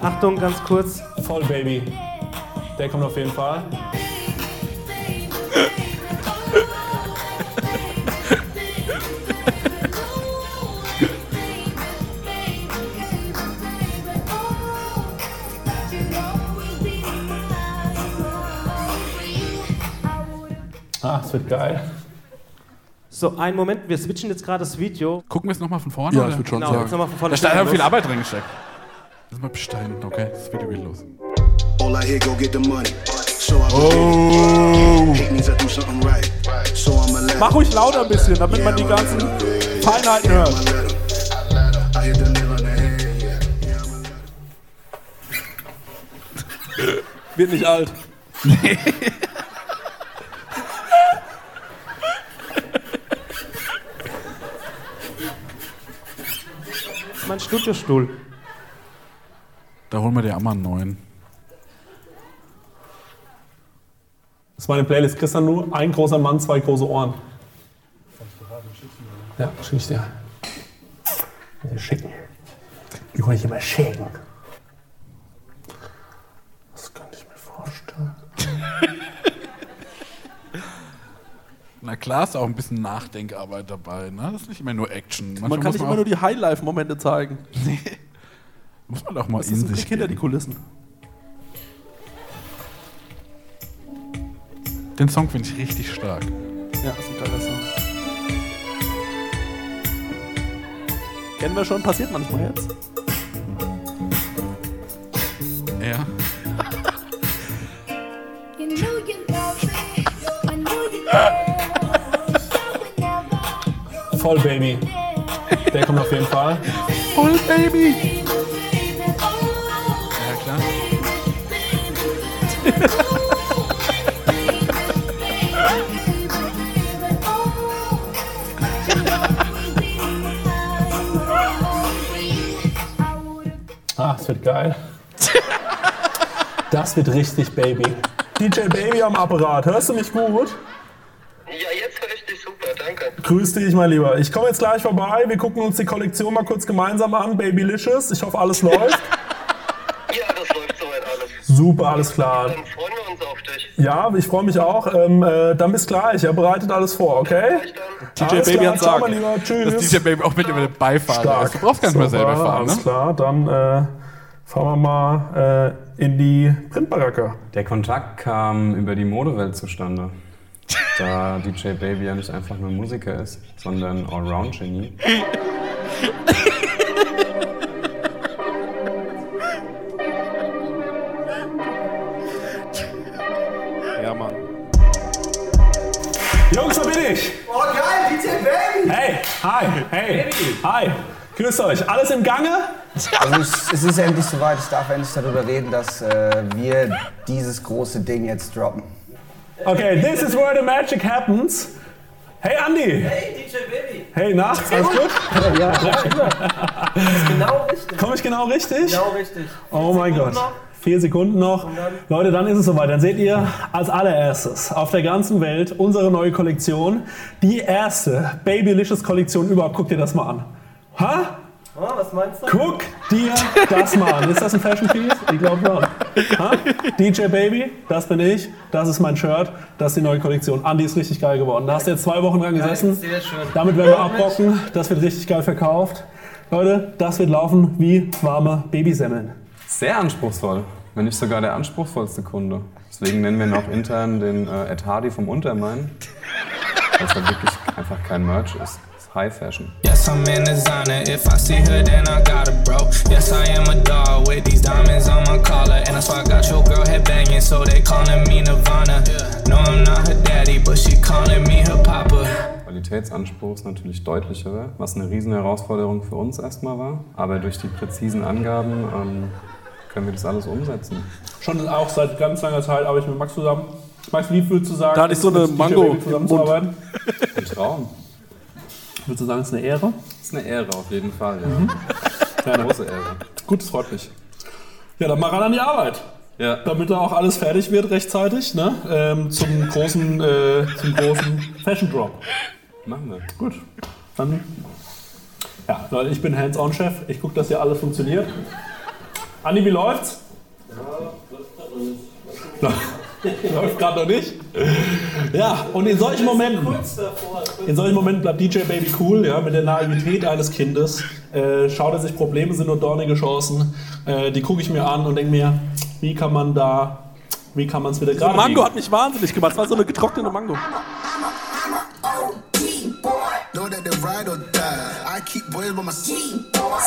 Achtung, ganz kurz. Voll, Baby. Der kommt auf jeden Fall. Ah, es wird geil. So, einen Moment, wir switchen jetzt gerade das Video. Gucken wir es nochmal von vorne? Ja, ich würde schon Genau, sagen. nochmal von vorne. Da steht viel. Arbeit drin gesteckt. Lass mal bestellen, okay? Das Video geht los. All I hear, go get the money. So Oh. It means I do something right. So I'ma let Mach ruhig lauter ein bisschen, damit man die ganzen Feinheiten hört. I hit the nail on the head. Yeah. Yeah, I'ma let Wird nicht alt. Das ist mein Studiostuhl. Da holen wir dir auch mal einen neuen. Das ist meine Playlist. Christian, nur ein großer Mann, zwei große Ohren. Ja, schick ich dir. Die schicken. Die kann ich immer schicken. Na klar ist auch ein bisschen Nachdenkarbeit dabei, ne? Das ist nicht immer nur Action. Manchmal Man kann nicht man immer nur die Highlife-Momente zeigen. muss man doch mal Das in ist sich Blick hinter die. Kulissen. Den Song finde ich richtig stark. Ja, ist ein geiler Song. Kennen wir schon, passiert manchmal jetzt. Ja. Voll Baby. Der kommt auf jeden Fall. Voll Baby! Ja, klar. Ah, es wird geil. Das wird richtig Baby. DJ Baby am Apparat. Hörst du mich gut? Ja, jetzt höre ich dich super, danke. Grüß dich, mein Lieber. Ich komme jetzt gleich vorbei. Wir gucken uns die Kollektion mal kurz gemeinsam an. Babylicious. Ich hoffe, alles läuft. Ja, das läuft soweit alles. Super, alles klar. Dann freuen wir uns auf dich. Ja, ich freue mich auch. Ähm, äh, dann bis gleich. Er bereitet alles vor, okay? Dann. DJ Alles Baby hat sagen. mein Lieber. Tschüss. Dass DJ Baby auch mit über den Beifahrer ist. Du brauchst gar nicht mehr selber fahren, Alles ne? klar, dann äh, fahren wir mal äh, in die Printbaracke. Der Kontakt kam über die Modewelt zustande. Da DJ Baby ja nicht einfach nur Musiker ist, sondern Allround-Genie. Ja, Mann. Jungs, da bin ich. Oh geil, DJ Baby! Hey, hi, hey, hi. Grüßt euch. Alles im Gange? Also es, es ist endlich soweit, ich darf endlich darüber reden, dass äh, wir dieses große Ding jetzt droppen. Okay, this is where the magic happens. Hey, Andy. Hey, DJ Baby. Hey, na, alles gut? Ja, genau richtig. Komme ich genau richtig? Genau richtig. Oh mein Gott. Vier Sekunden noch. Leute, dann ist es soweit. Dann seht ihr als allererstes auf der ganzen Welt unsere neue Kollektion. Die erste Babylicious Kollektion überhaupt. Guck dir das mal an. Ha? Oh, was meinst du? Guck dir das mal an. Ist das ein Fashion Piece? Ich glaube schon. Ha? DJ Baby, das bin ich. Das ist mein Shirt. Das ist die neue Kollektion. Andi ist richtig geil geworden. Da hast du jetzt zwei Wochen dran gesessen. Sehr schön. Damit werden wir abrocken. Das wird richtig geil verkauft. Leute, das wird laufen wie warme Babysemmeln. Sehr anspruchsvoll, wenn nicht sogar der anspruchsvollste Kunde. Deswegen nennen wir ihn auch intern den äh, Ed Hardy vom Untermain. Weil es halt wirklich einfach kein Merch ist. High Fashion. Yes, I'm in designer. If I see her, then I got her, bro. Yes, I am a dog with these diamonds on my collar. And that's why I got your girl head banging, so they calling me Nirvana. No, I'm not her daddy, but she calling me her papa. Qualitätsanspruch ist natürlich deutlich höher, was eine riesen Herausforderung für uns erstmal war. Aber durch die präzisen Angaben ähm, können wir das alles umsetzen. Schon auch seit ganz langer Zeit arbeite ich mit Max zusammen. Max, wie würdest du sagen, Da hatte ich so ist eine Mango zusammenzuarbeiten? Ein Traum. Würdest du sagen, es ist eine Ehre? Das ist eine Ehre auf jeden Fall, ja. Ja, Große Ehre. Gut, das freut mich. Ja, dann mal ran an die Arbeit. Ja. Damit da auch alles fertig wird rechtzeitig, ne? Ähm, zum großen, äh, zum großen Fashion Drop. Machen wir. Gut. Dann. Ja, Leute, ich bin Hands-on-Chef. Ich gucke, dass hier alles funktioniert. Andi, wie läuft's? Läuft gerade noch nicht. Ja, und in solchen Momenten, in solchen Momenten bleibt DJ Baby cool, ja, mit der Naivität eines Kindes. Äh, schaut er sich Probleme sind nur dornige Chancen. Äh, die gucke ich mir an und denke mir, wie kann man da, wie kann man es wieder Die gerade Mango hat mich wahnsinnig gemacht. Es war so eine getrocknete Mango.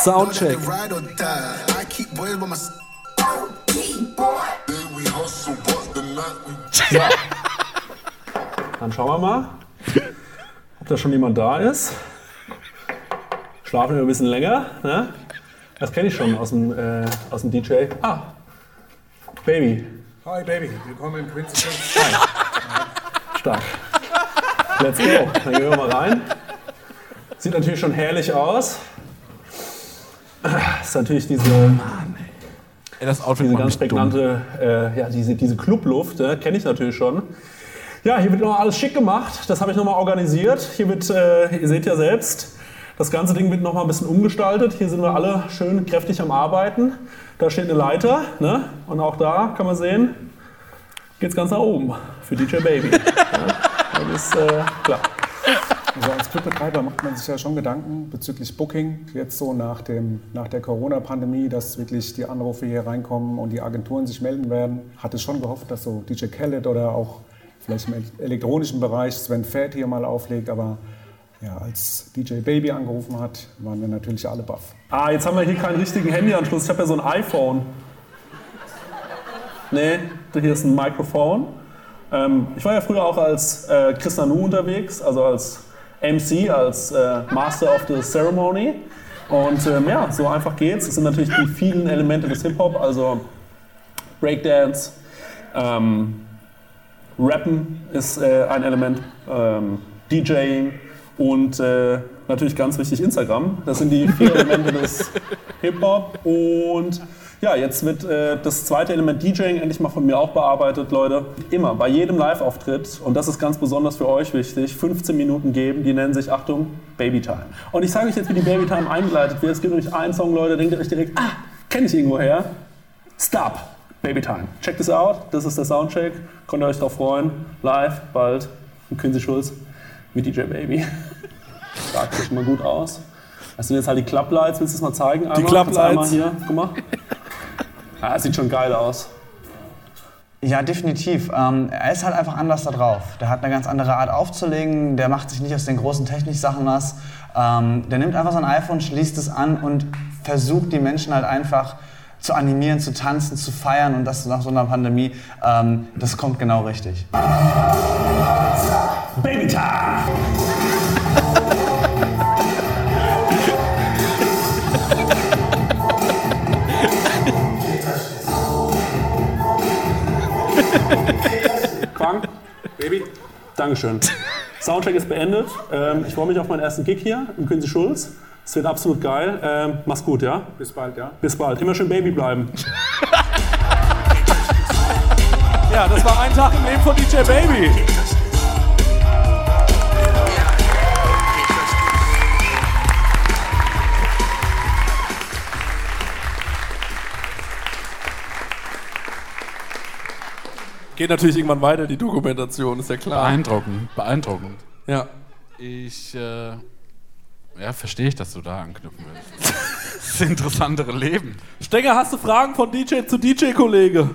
Soundcheck. So. Dann schauen wir mal, ob da schon jemand da ist. Schlafen wir ein bisschen länger. Ne? Das kenne ich schon aus dem, äh, aus dem DJ. Ah, Baby. Hi Baby, willkommen im Quincy Stark. Let's go. Dann gehen wir mal rein. Sieht natürlich schon herrlich aus. Ist natürlich diese, das Outfit diese ganz prägnante, äh, ja, diese, diese Clubluft, äh, kenne ich natürlich schon. Ja, hier wird noch alles schick gemacht. Das habe ich nochmal organisiert. Hier wird, äh, ihr seht ja selbst, das ganze Ding wird nochmal ein bisschen umgestaltet. Hier sind wir alle schön kräftig am Arbeiten. Da steht eine Leiter, ne? Und auch da kann man sehen, geht's ganz nach oben für DJ Baby. ja, das ist äh, klar. Also als Clubbetreiber macht man sich ja schon Gedanken bezüglich Booking, jetzt so nach, dem, nach der Corona-Pandemie, dass wirklich die Anrufe hier reinkommen und die Agenturen sich melden werden. Hatte schon gehofft, dass so DJ Khaled oder auch vielleicht im elektronischen Bereich Sven Fett hier mal auflegt, aber ja, als DJ Baby angerufen hat, waren wir natürlich alle baff. Ah, jetzt haben wir hier keinen richtigen Handyanschluss. Ich habe ja so ein iPhone. Nee, hier ist ein Mikrofon. Ähm, ich war ja früher auch als äh, Chris Nanu unterwegs, also als MC, als äh, Master of the Ceremony. Und ähm, ja, so einfach geht's. Es sind natürlich die vielen Elemente des Hip-Hop, also Breakdance, ähm, Rappen ist äh, ein Element, ähm, DJing und äh, natürlich ganz wichtig Instagram. Das sind die vier Elemente des Hip-Hop. Und ja, jetzt wird äh, das zweite Element DJing endlich mal von mir auch bearbeitet, Leute. Immer, bei jedem Live-Auftritt, und das ist ganz besonders für euch wichtig, 15 Minuten geben, die nennen sich, Achtung, Babytime. Und ich sage euch jetzt, wie die Babytime eingeleitet wird. Es gibt nämlich einen Song, Leute, denkt ihr euch direkt, ah, kenne ich irgendwo her. Stop. Babytime. Check this out. Das ist der Soundcheck. Könnt ihr euch drauf freuen. Live, bald. Im Quincy Schulz mit DJ Baby. Sagt sich schon mal gut aus. Das sind jetzt halt die Clublights. Willst du es mal zeigen? Einmal? Clublights. Kannst du Einmal hier. Guck mal. Ah, es sieht schon geil aus. Ja, definitiv. Ähm, er ist halt einfach anders da drauf. Der hat eine ganz andere Art aufzulegen. Der macht sich nicht aus den großen Techniksachen was. Ähm, der nimmt einfach sein iPhone, schließt es an und versucht die Menschen halt einfach zu animieren, zu tanzen, zu feiern und das nach so einer Pandemie. Ähm, das kommt genau richtig. Babytime! Quang, Baby, Dankeschön. Soundcheck ist beendet. Ähm, ich freue mich auf meinen ersten Gig hier im Quincy Schulz. Es wird absolut geil. Ähm, mach's gut, ja? Bis bald, ja? Bis bald. Immer schön Baby bleiben. Ja, das war ein Tag im Leben von DJ Baby. Geht natürlich irgendwann weiter, die Dokumentation, ist ja klar. Beeindruckend, beeindruckend. Ja. Ich, äh, ja, verstehe ich, dass du da anknüpfen willst. das interessantere Leben. Stenger, hast du Fragen von DJ zu DJ-Kollege?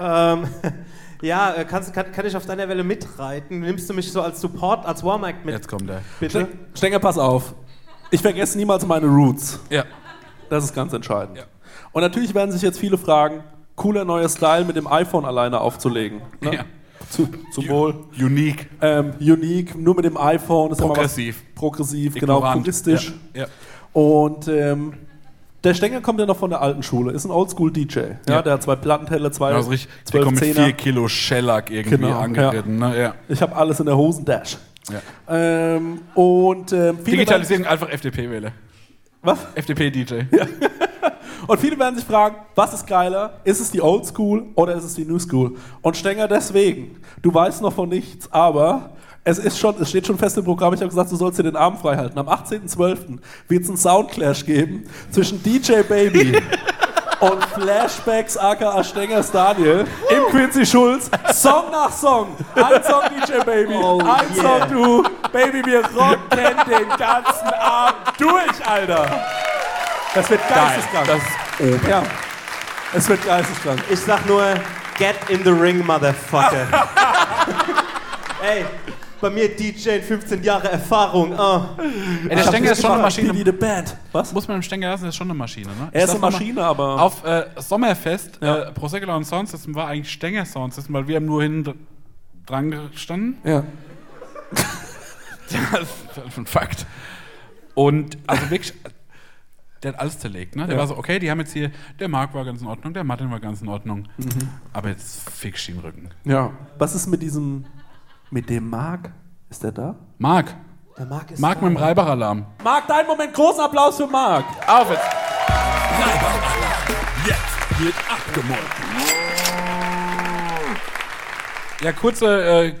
Ähm, ja, äh, kannst, kann, kann ich auf deiner Welle mitreiten? Nimmst du mich so als Support, als Warm-Act mit? Jetzt kommt er. Bitte? Stenger, pass auf. Ich vergesse niemals meine Roots. Ja. Das ist ganz entscheidend. Und natürlich werden sich jetzt viele fragen, cooler neuer Style mit dem iPhone alleine aufzulegen. Ne? Ja. Zu, zum Wohl. Unique. Ähm, unique, nur mit dem iPhone. ist immer was- Progressiv. Progressiv, genau, Ignorant. puristisch. Ja. Ja. Und ähm, der Stenger kommt ja noch von der alten Schule, ist ein Oldschool-DJ. Ja, Ja. der hat zwei Plattenteller, zwei Also richtig, der zwölf kommt mit Zehner. vier Kilo Shellac irgendwie Genau, angeritten. Ne? Ja. Ich habe alles in der Hosendash. Ja. Ähm, und ähm, Digitalisierung einfach FDP wähle. Was? FDP-DJ. Und viele werden sich fragen, was ist geiler? Ist es die Old School oder ist es die New School? Und Stenger deswegen, du weißt noch von nichts, aber es ist schon, es steht schon fest im Programm, ich habe gesagt, du sollst dir den Arm frei halten. Am 18.12. wird es einen Soundclash geben zwischen DJ Baby und Flashbacks aka Stengers Daniel im Quincy Schulz. Song nach Song. Ein Song DJ Baby, Oh, ein yeah. Song du. Baby, wir rocken den ganzen Abend durch, Alter. Das wird geisteskrank. Das ist oben. Ja. Es wird geisteskrank. Ich sag nur, get in the ring, Motherfucker. Ey, Bei mir DJ 15 Jahre Erfahrung. Ah. Ey, der Stenger ist schon eine Maschine. Die, die Band. Was? Muss man dem Stenger lassen, das ist schon eine Maschine, ne? Er ist eine mal, Maschine, aber- Auf äh, Sommerfest, äh, Prosecco und Soundsystem war eigentlich Stenger Soundsystem, weil wir haben nur hinten dran gestanden. Ja. das ist ein Fakt. Und also wirklich, der hat alles zerlegt, ne? Der Ja. war so, okay, die haben jetzt hier, der Marc war ganz in Ordnung, der Martin war ganz in Ordnung. Mhm. Aber jetzt fix den Rücken. Ja. Was ist mit diesem, mit dem Marc? Ist der da? Marc. Der Marc ist Marc mit dem Reibach-Alarm. Marc, dein Moment, großen Applaus für Marc. Auf jetzt. Jetzt wird abgemolken. Ja, kurze, äh,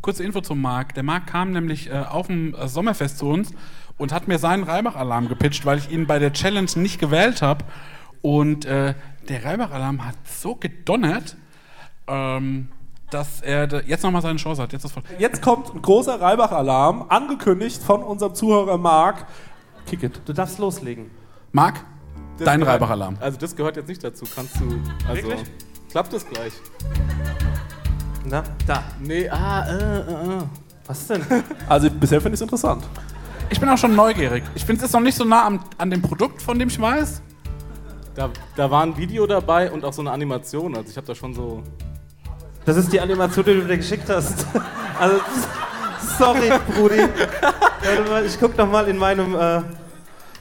kurze Info zum Marc. Der Marc kam nämlich äh, auf dem äh, Sommerfest zu uns und hat mir seinen Reibach-Alarm gepitcht, weil ich ihn bei der Challenge nicht gewählt habe. Und äh, der Reibach-Alarm hat so gedonnert, ähm, dass er jetzt nochmal seine Chance hat. Jetzt, ist voll. Jetzt kommt ein großer Reibach-Alarm, angekündigt von unserem Zuhörer Marc. Kick it. Du darfst loslegen. Marc, Das dein Reibach-Alarm. Also das gehört jetzt nicht dazu. Kannst du. Also, Wirklich? Klappt das gleich? Na, da. Nee, ah, äh, äh, äh. Was denn? Also bisher finde ich es interessant. Ich bin auch schon neugierig. Ich finde es ist noch nicht so nah am, an dem Produkt, von dem ich weiß. Da, da war ein Video dabei und auch so eine Animation. Also ich habe da schon so. Das ist die Animation, die du mir geschickt hast. Also, sorry, Brudi. Warte mal, ich guck noch mal in meinem. Äh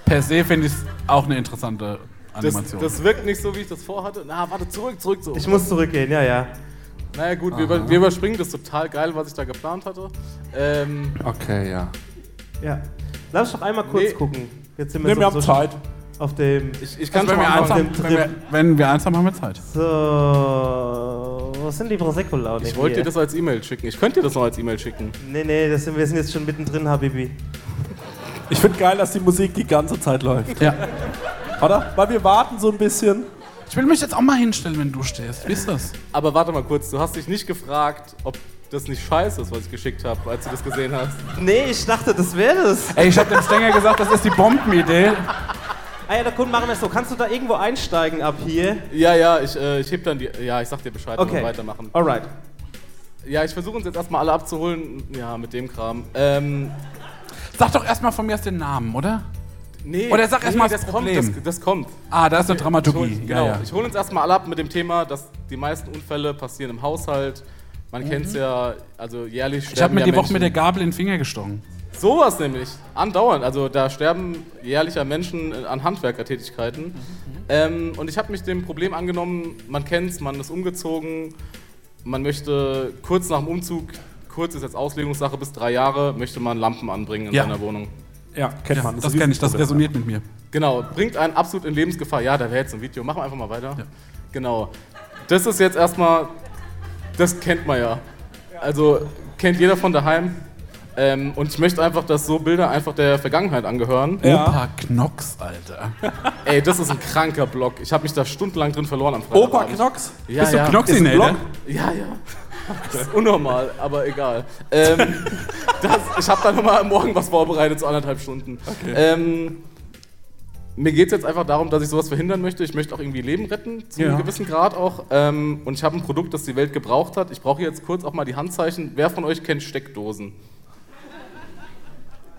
Per se finde ich es auch eine interessante Das, Animation. das wirkt nicht so, wie ich das vorhatte. Na, warte, zurück, zurück, zurück. ich muss zurückgehen, ja, ja. Naja, gut, wir, über, wir überspringen das total geil, was ich da geplant hatte. Ähm, Okay, ja. Ja. Lass uns doch einmal kurz Nee. gucken. Jetzt sind Nee, wir haben so Zeit. Auf dem. ich, ich kann Also, wenn, schon wir mal eins haben, wenn, wir, wenn wir eins haben, haben wir Zeit. So. Was sind die Prosecco-Laune? Ich wollte dir das als E-Mail schicken. Ich könnte dir das noch als E-Mail schicken. Nee, nee, das sind, wir sind jetzt schon mittendrin, Habibi. Ich finde geil, dass die Musik die ganze Zeit läuft. Ja. Oder? Weil wir warten so ein bisschen. Ich will mich jetzt auch mal hinstellen, wenn du stehst. Wie ist das? Aber warte mal kurz, du hast dich nicht gefragt, ob das nicht scheiße ist, was ich geschickt habe, als du das gesehen hast. Nee, ich dachte, das wäre das. Ey, ich hab dem Stenger gesagt, das ist die Bombenidee. Ah ja, der Kunde machen wir es so. Kannst du da irgendwo einsteigen ab hier? Ja, ja, ich, äh, ich heb dann die. Ja, ich sag dir Bescheid, wenn Okay. wir weitermachen. Alright. Ja, ich versuche uns jetzt erstmal alle abzuholen. Ja, mit dem Kram. Ähm, Sag doch erstmal von mir aus den Namen, oder? nee. Oder sag erst mal nee, das das Problem. Kommt, das, das kommt. Ah, da ist eine Ich Dramaturgie. hol, Ja, genau. ja. Ich hole uns erstmal alle ab mit dem Thema, dass die meisten Unfälle passieren im Haushalt. Man kennt es ja, also jährlich sterben Ich habe mir ja die Woche mit der Gabel in den Finger gestochen. Sowas nämlich. Andauernd. Also da sterben jährlicher Menschen an Handwerkertätigkeiten. Ähm, und ich habe mich dem Problem angenommen, man kennt es, man ist umgezogen, man möchte kurz nach dem Umzug, kurz ist jetzt Auslegungssache, bis drei Jahre, möchte man Lampen anbringen in Ja. seiner Wohnung. Ja, kennt man. Das kenne ich, das resoniert mit mir. Genau, bringt einen absolut in Lebensgefahr. Ja, da wäre jetzt ein Video. Machen wir einfach mal weiter. Genau. Das ist jetzt erstmal, das kennt man ja. Also kennt jeder von daheim. Ähm, und ich möchte einfach, dass so Bilder einfach der Vergangenheit angehören. Ja. Opa Knox, Alter. Ey, das ist ein kranker Blog. Ich habe mich da stundenlang drin verloren am Freitag. Opa Knox? Ja, Bist du ja. Knoxinator? Ist ein Ja, ja. Das ist unnormal, aber egal. Ähm, das, ich habe da nochmal morgen was vorbereitet, so anderthalb Stunden. Ähm, mir geht es jetzt einfach darum, dass ich sowas verhindern möchte. Ich möchte auch irgendwie Leben retten, zu einem Ja. gewissen Grad auch. Ähm, und ich habe ein Produkt, das die Welt gebraucht hat. Ich brauche jetzt kurz auch mal die Handzeichen. Wer von euch kennt Steckdosen?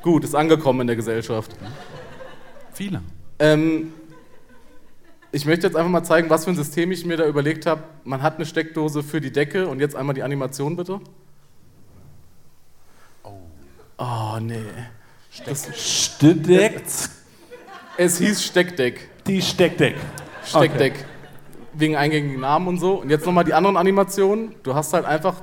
Gut, ist angekommen in der Gesellschaft. Viele. Ähm, ich möchte jetzt einfach mal zeigen, was für ein System ich mir da überlegt habe. Man hat eine Steckdose für die Decke und jetzt einmal die Animation bitte. Oh, nee. Das, Steckt es hieß Steckdeck. die Steckdeck. Steckdeck. Wegen eingängigen Namen und so. Und jetzt nochmal die anderen Animationen. Du hast halt einfach,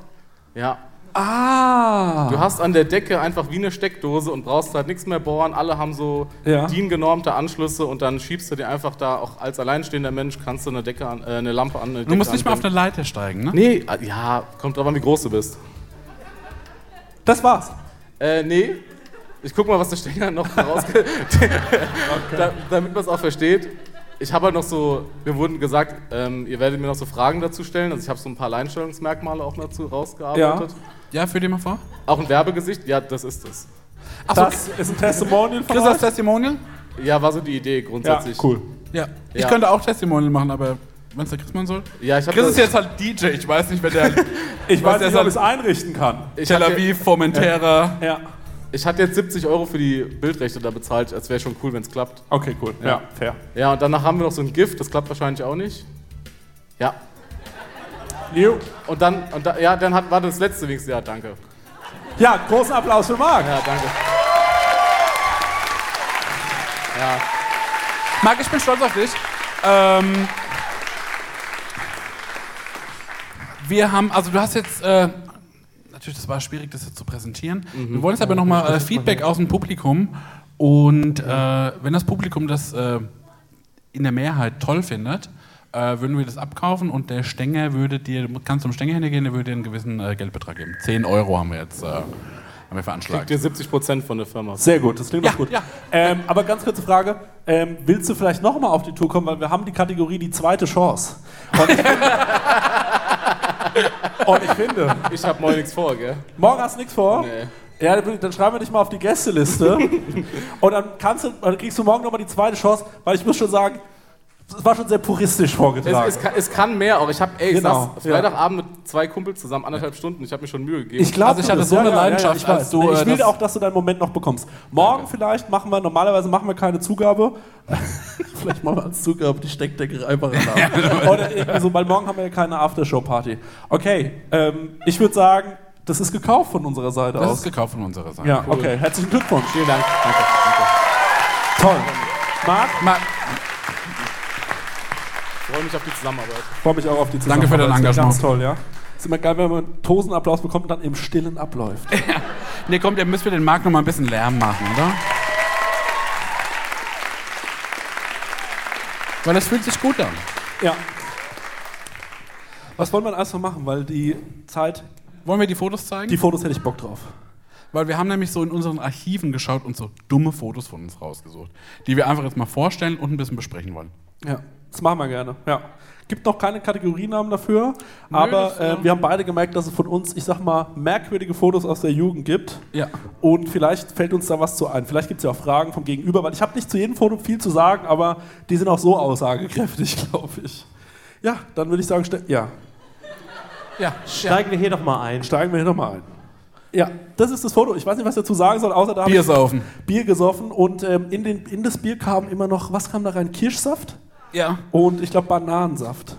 ja, Ah. du hast an der Decke einfach wie eine Steckdose und brauchst halt nichts mehr bohren. Alle haben so Ja. DIN-genormte Anschlüsse und dann schiebst du dir einfach da, auch als alleinstehender Mensch, kannst du eine, Decke an, äh, eine Lampe an. Eine Du musst nicht mal auf eine Leiter steigen, ne? Nee, äh, ja, kommt drauf an, wie groß du bist. Das war's. Äh, nee. Ich guck mal, was der Stenger noch rausge... da, damit man es auch versteht. Ich habe halt noch so, mir wurden gesagt, ähm, ihr werdet mir noch so Fragen dazu stellen. Also ich habe so ein paar Alleinstellungsmerkmale auch dazu rausgearbeitet. Ja, führ dir mal vor. Auch ein Werbegesicht, ja, das ist es. Das ist ein Testimonial von Chris, das? Testimonial? Ja, war so die Idee Ja, grundsätzlich. cool. Ja. Ich Ja. könnte auch Testimonial machen, aber wenn es der Chris machen soll? Ja, ich hab Chris das- ist jetzt halt DJ. Ich weiß nicht, wer der. Ich weiß nicht, der ob ich es einrichten kann. Tel Aviv, Formentera. Ja. Ich hatte jetzt 70 Euro für die Bildrechte da bezahlt. Es wäre schon cool, wenn es klappt. Okay, cool. Ja, fair. Ja, und danach haben wir noch so ein Gift. Das klappt wahrscheinlich auch nicht. Ja. Und dann, und da, ja, dann hat, war das letzte wenigstens. Ja, danke. Ja, großen Applaus für Marc. Ja, danke. Ja. Marc, ich bin stolz auf dich. Ähm, wir haben, also du hast jetzt, äh, natürlich, das war schwierig, das jetzt zu präsentieren. Wir wollen jetzt aber nochmal äh, Feedback aus dem Publikum. Und äh, wenn das Publikum das äh, in der Mehrheit toll findet, äh, würden wir das abkaufen und der Stänger würde dir, du kannst zum Stänger hingehen, der würde dir einen gewissen äh, Geldbetrag geben. 10 Euro haben wir jetzt äh, haben wir veranschlagt. Kriegt ihr 70 Prozent von der Firma. Sehr gut, das klingt doch gut. Ähm, aber ganz kurze Frage: ähm, Willst du vielleicht nochmal auf die Tour kommen? Weil wir haben die Kategorie die zweite Chance. Und. und ich, finde Ich habe morgen nichts vor, gell? morgen hast du nichts vor? Nee. Ja, dann schreiben wir dich mal auf die Gästeliste. und dann, kannst du, dann kriegst du morgen nochmal die zweite Chance, weil ich muss schon sagen, es war schon sehr puristisch vorgetragen. Es, es, kann, es kann mehr auch. Ich habe, ey, ich Genau, saß ja. Freitagabend mit zwei Kumpels zusammen, anderthalb Stunden. Ich habe mir schon Mühe gegeben. Ich glaube, Also ich hatte so eine Leidenschaft, ich, weiß. als du, Nee, äh, ich will das- auch, dass du deinen Moment noch bekommst. Morgen vielleicht machen wir, normalerweise machen wir keine Zugabe. vielleicht machen wir als Zugabe die Steckdecke einfach rein. Oder irgendwie so, weil morgen haben wir ja keine Aftershow-Party. Okay, ähm, ich würde sagen, das ist gekauft von unserer Seite Das aus. ist gekauft von unserer Seite. Ja, okay. Herzlichen Glückwunsch. Vielen Dank. Danke. danke. Toll. Marc, Marc, Ich freue mich auf die Zusammenarbeit. ich freue mich auch auf die Danke für dein Zusammenarbeit. Das ist Engagement. Ganz toll, ja. Ist immer geil, wenn man einen Tosenapplaus bekommt und dann im Stillen abläuft. nee, kommt, ihr müsst für den Marc noch mal ein bisschen Lärm machen, oder? Weil es fühlt sich gut an. Ja. Was wollen wir erst noch machen? Weil die Zeit. Wollen wir die Fotos zeigen? Die Fotos hätte ich Bock drauf. Weil wir haben nämlich so in unseren Archiven geschaut und so dumme Fotos von uns rausgesucht, die wir einfach jetzt mal vorstellen und ein bisschen besprechen wollen. Ja, das machen wir gerne. Ja. Gibt noch keine Kategorienamen dafür, aber das, äh, wir haben beide gemerkt, dass es von uns, ich sag mal, merkwürdige Fotos aus der Jugend gibt. Ja. Und vielleicht fällt uns da was zu ein. Vielleicht gibt es ja auch Fragen vom Gegenüber, weil ich habe nicht zu jedem Foto viel zu sagen, aber die sind auch so aussagekräftig, glaube ich. Ja, dann würde ich sagen, ste- ja, Ja, Steigen wir hier doch mal ein. steigen wir hier nochmal ein. Ja, das ist das Foto. Ich weiß nicht, was ich dazu sagen soll, außer da Bier ich saufen. Bier gesoffen und ähm, in, den, in das Bier kam immer noch, was kam da rein? Kirschsaft Ja. und ich glaube Bananensaft.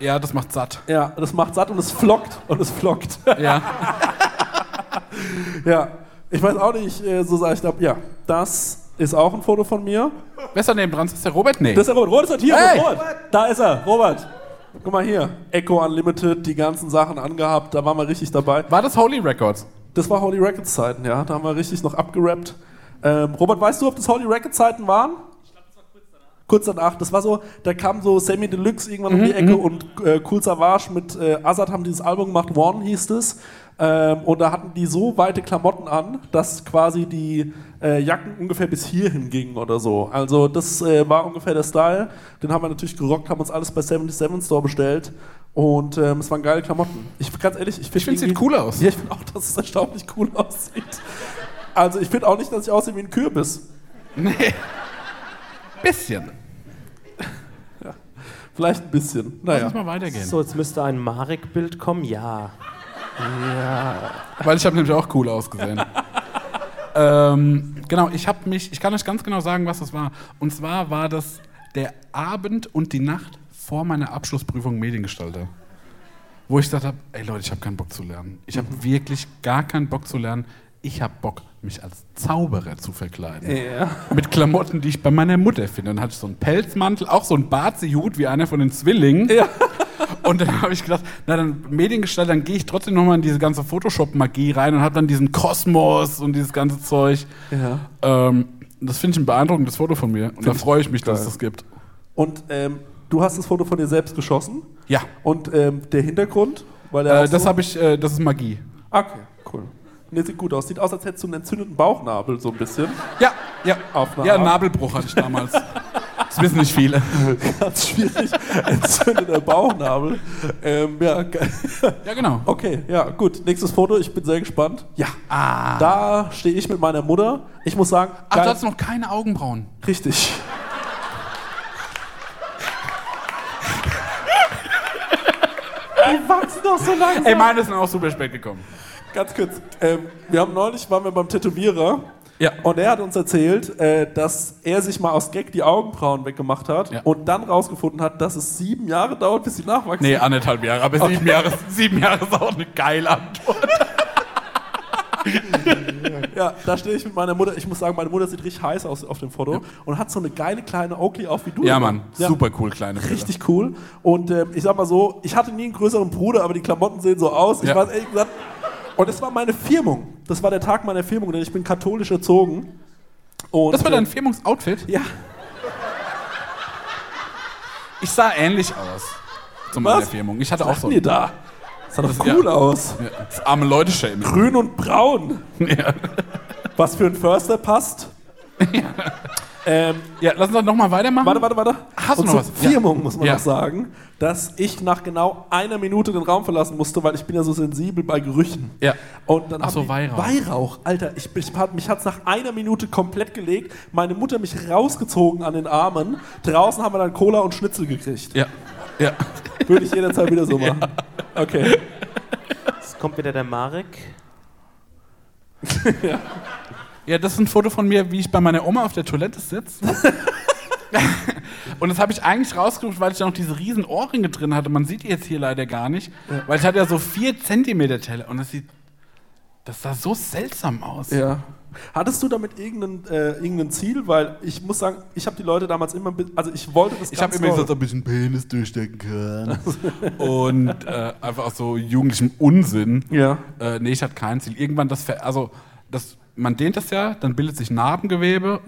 Ja, das macht satt. Ja, das macht satt und es flockt und es flockt. Ja. ja, ich weiß auch nicht, äh, so sage ich glaube, ja, das ist auch ein Foto von mir. Wer ist da neben dran? Ist der Robert? Nee. Das ist der Robert. Robert ist hier. Hey! Robert. Da ist er, Robert. Guck mal hier, Echo Unlimited, die ganzen Sachen angehabt, da waren wir richtig dabei. War das Holy Records? Das war Holy Records Zeiten, ja, da haben wir richtig noch abgerappt. Ähm, Robert, weißt du, ob das Holy Records Zeiten waren? Kurz danach, das war so, da kam so Sammy Deluxe irgendwann um die Ecke und äh, Cool Savage mit äh, Azad haben dieses Album gemacht, One hieß es. Ähm, und da hatten die so weite Klamotten an, dass quasi die äh, Jacken ungefähr bis hierhin gingen oder so. Also das äh, war ungefähr der Style. Den haben wir natürlich gerockt, haben uns alles bei 77 Store bestellt. Und ähm, es waren geile Klamotten. Ich ganz ehrlich, ich finde Ich finde, sieht cool aus. Ja, ich finde auch, dass es erstaunlich cool aussieht. Also ich finde auch nicht, dass ich aussehe wie ein Kürbis. Nee. Bisschen. Vielleicht ein bisschen. Lass Naja. uns mal weitergehen. So, jetzt müsste ein Marek-Bild kommen. Ja. Ja. Weil ich habe nämlich auch cool ausgesehen. ähm, genau, ich habe mich, ich kann euch ganz genau sagen, was das war. Und zwar war das der Abend und die Nacht vor meiner Abschlussprüfung Mediengestalter. Wo ich gesagt habe, ey Leute, ich habe keinen Bock zu lernen. Ich habe wirklich gar keinen Bock zu lernen. Ich habe Bock, mich als Zauberer zu verkleiden. Ja. Mit Klamotten, die ich bei meiner Mutter finde. Dann hatte ich so einen Pelzmantel, auch so einen Barzehut wie einer von den Zwillingen. Und dann habe ich gedacht, na dann Mediengestalter, dann gehe ich trotzdem nochmal in diese ganze Photoshop-Magie rein und habe dann diesen Kosmos und dieses ganze Zeug. Ja. Ähm, das finde ich ein beeindruckendes Foto von mir. Und da Find ich freue ich mich, dass es geil. das gibt. Und ähm, du hast das Foto von dir selbst geschossen. Ja. Und ähm, der Hintergrund? Weil Äh, das so- habe ich, äh, das ist Magie. Okay, cool. Nee, sieht gut aus. Sieht aus, als hättest du einen entzündeten Bauchnabel, so ein bisschen. Ja, ja. Auf Ja, Art. Nabelbruch hatte ich damals. Das wissen nicht viele. Ganz schwierig. Entzündeter Bauchnabel. Ähm, ja, Ja, genau. Okay, ja, gut. Nächstes Foto. Ich bin sehr gespannt. Ja. Da stehe ich mit meiner Mutter. Ich muss sagen. Ach, geil- du hast noch keine Augenbrauen. Richtig. Die wachsen doch so langsam. Ey, meine sind auch super spät gekommen. Ganz kurz. Ähm, wir haben neulich, waren wir beim Tätowierer. Ja. Und er hat uns erzählt, äh, dass er sich mal aus Gag die Augenbrauen weggemacht hat und dann rausgefunden hat, dass es sieben Jahre dauert, bis sie nachwachsen. Nee, anderthalb Jahre, aber sieben Jahre, sieben Jahre ist auch eine geile Antwort. Ja, da stehe ich mit meiner Mutter. Ich muss sagen, meine Mutter sieht richtig heiß aus auf dem Foto und hat so eine geile kleine Oakley auf wie du. Ja. Mann, super cool, kleine Brille. Richtig cool. Und ähm, ich sag mal so, ich hatte nie einen größeren Bruder, aber die Klamotten sehen so aus. Ich Ja. weiß ehrlich gesagt. Und es war meine Firmung. Das war der Tag meiner Firmung, denn ich bin katholisch erzogen. Und, Das war dein äh, Firmungsoutfit? Ja. Ich sah ähnlich aus zu meiner Firmung. Ich hatte auch Was so. denn ihr da? Das sah doch cool aus. Ja, das arme Leute schämen. Grün und braun. Ja. Was für ein Förster passt. Ähm, ja, lass uns doch nochmal weitermachen. Warte, warte, warte. Hast du und noch zur was? Ja. Firmung muss man Ja. noch sagen, dass ich nach genau einer Minute den Raum verlassen musste, weil ich bin ja so sensibel bei Gerüchen. Ja. Und dann Ach so, Weihrauch. Weihrauch. Alter, ich, ich, mich hat es nach einer Minute komplett gelegt. Meine Mutter mich rausgezogen an den Armen. Draußen haben wir dann Cola und Schnitzel gekriegt. Ja. Ja. Würde ich jederzeit wieder so machen. Okay. Jetzt kommt wieder der Marek. Ja, das ist ein Foto von mir, wie ich bei meiner Oma auf der Toilette sitze. Und das habe ich eigentlich rausgesucht, weil ich da noch diese riesen Ohrringe drin hatte. Man sieht die jetzt hier leider gar nicht. Ja. Weil ich hatte ja so 4 Zentimeter Teller. Und das sieht. Das sah so seltsam aus. Ja. Hattest du damit irgendein, äh, irgendein Ziel? Weil ich muss sagen, ich habe die Leute damals immer, also ich wollte das Ich habe immer gesagt, ich einen Penis durchstecken kann. Und äh, einfach aus so jugendlichem Unsinn. Ja. Äh, nee, ich hatte kein Ziel. Irgendwann das, also das, man dehnt das ja, dann bildet sich Narbengewebe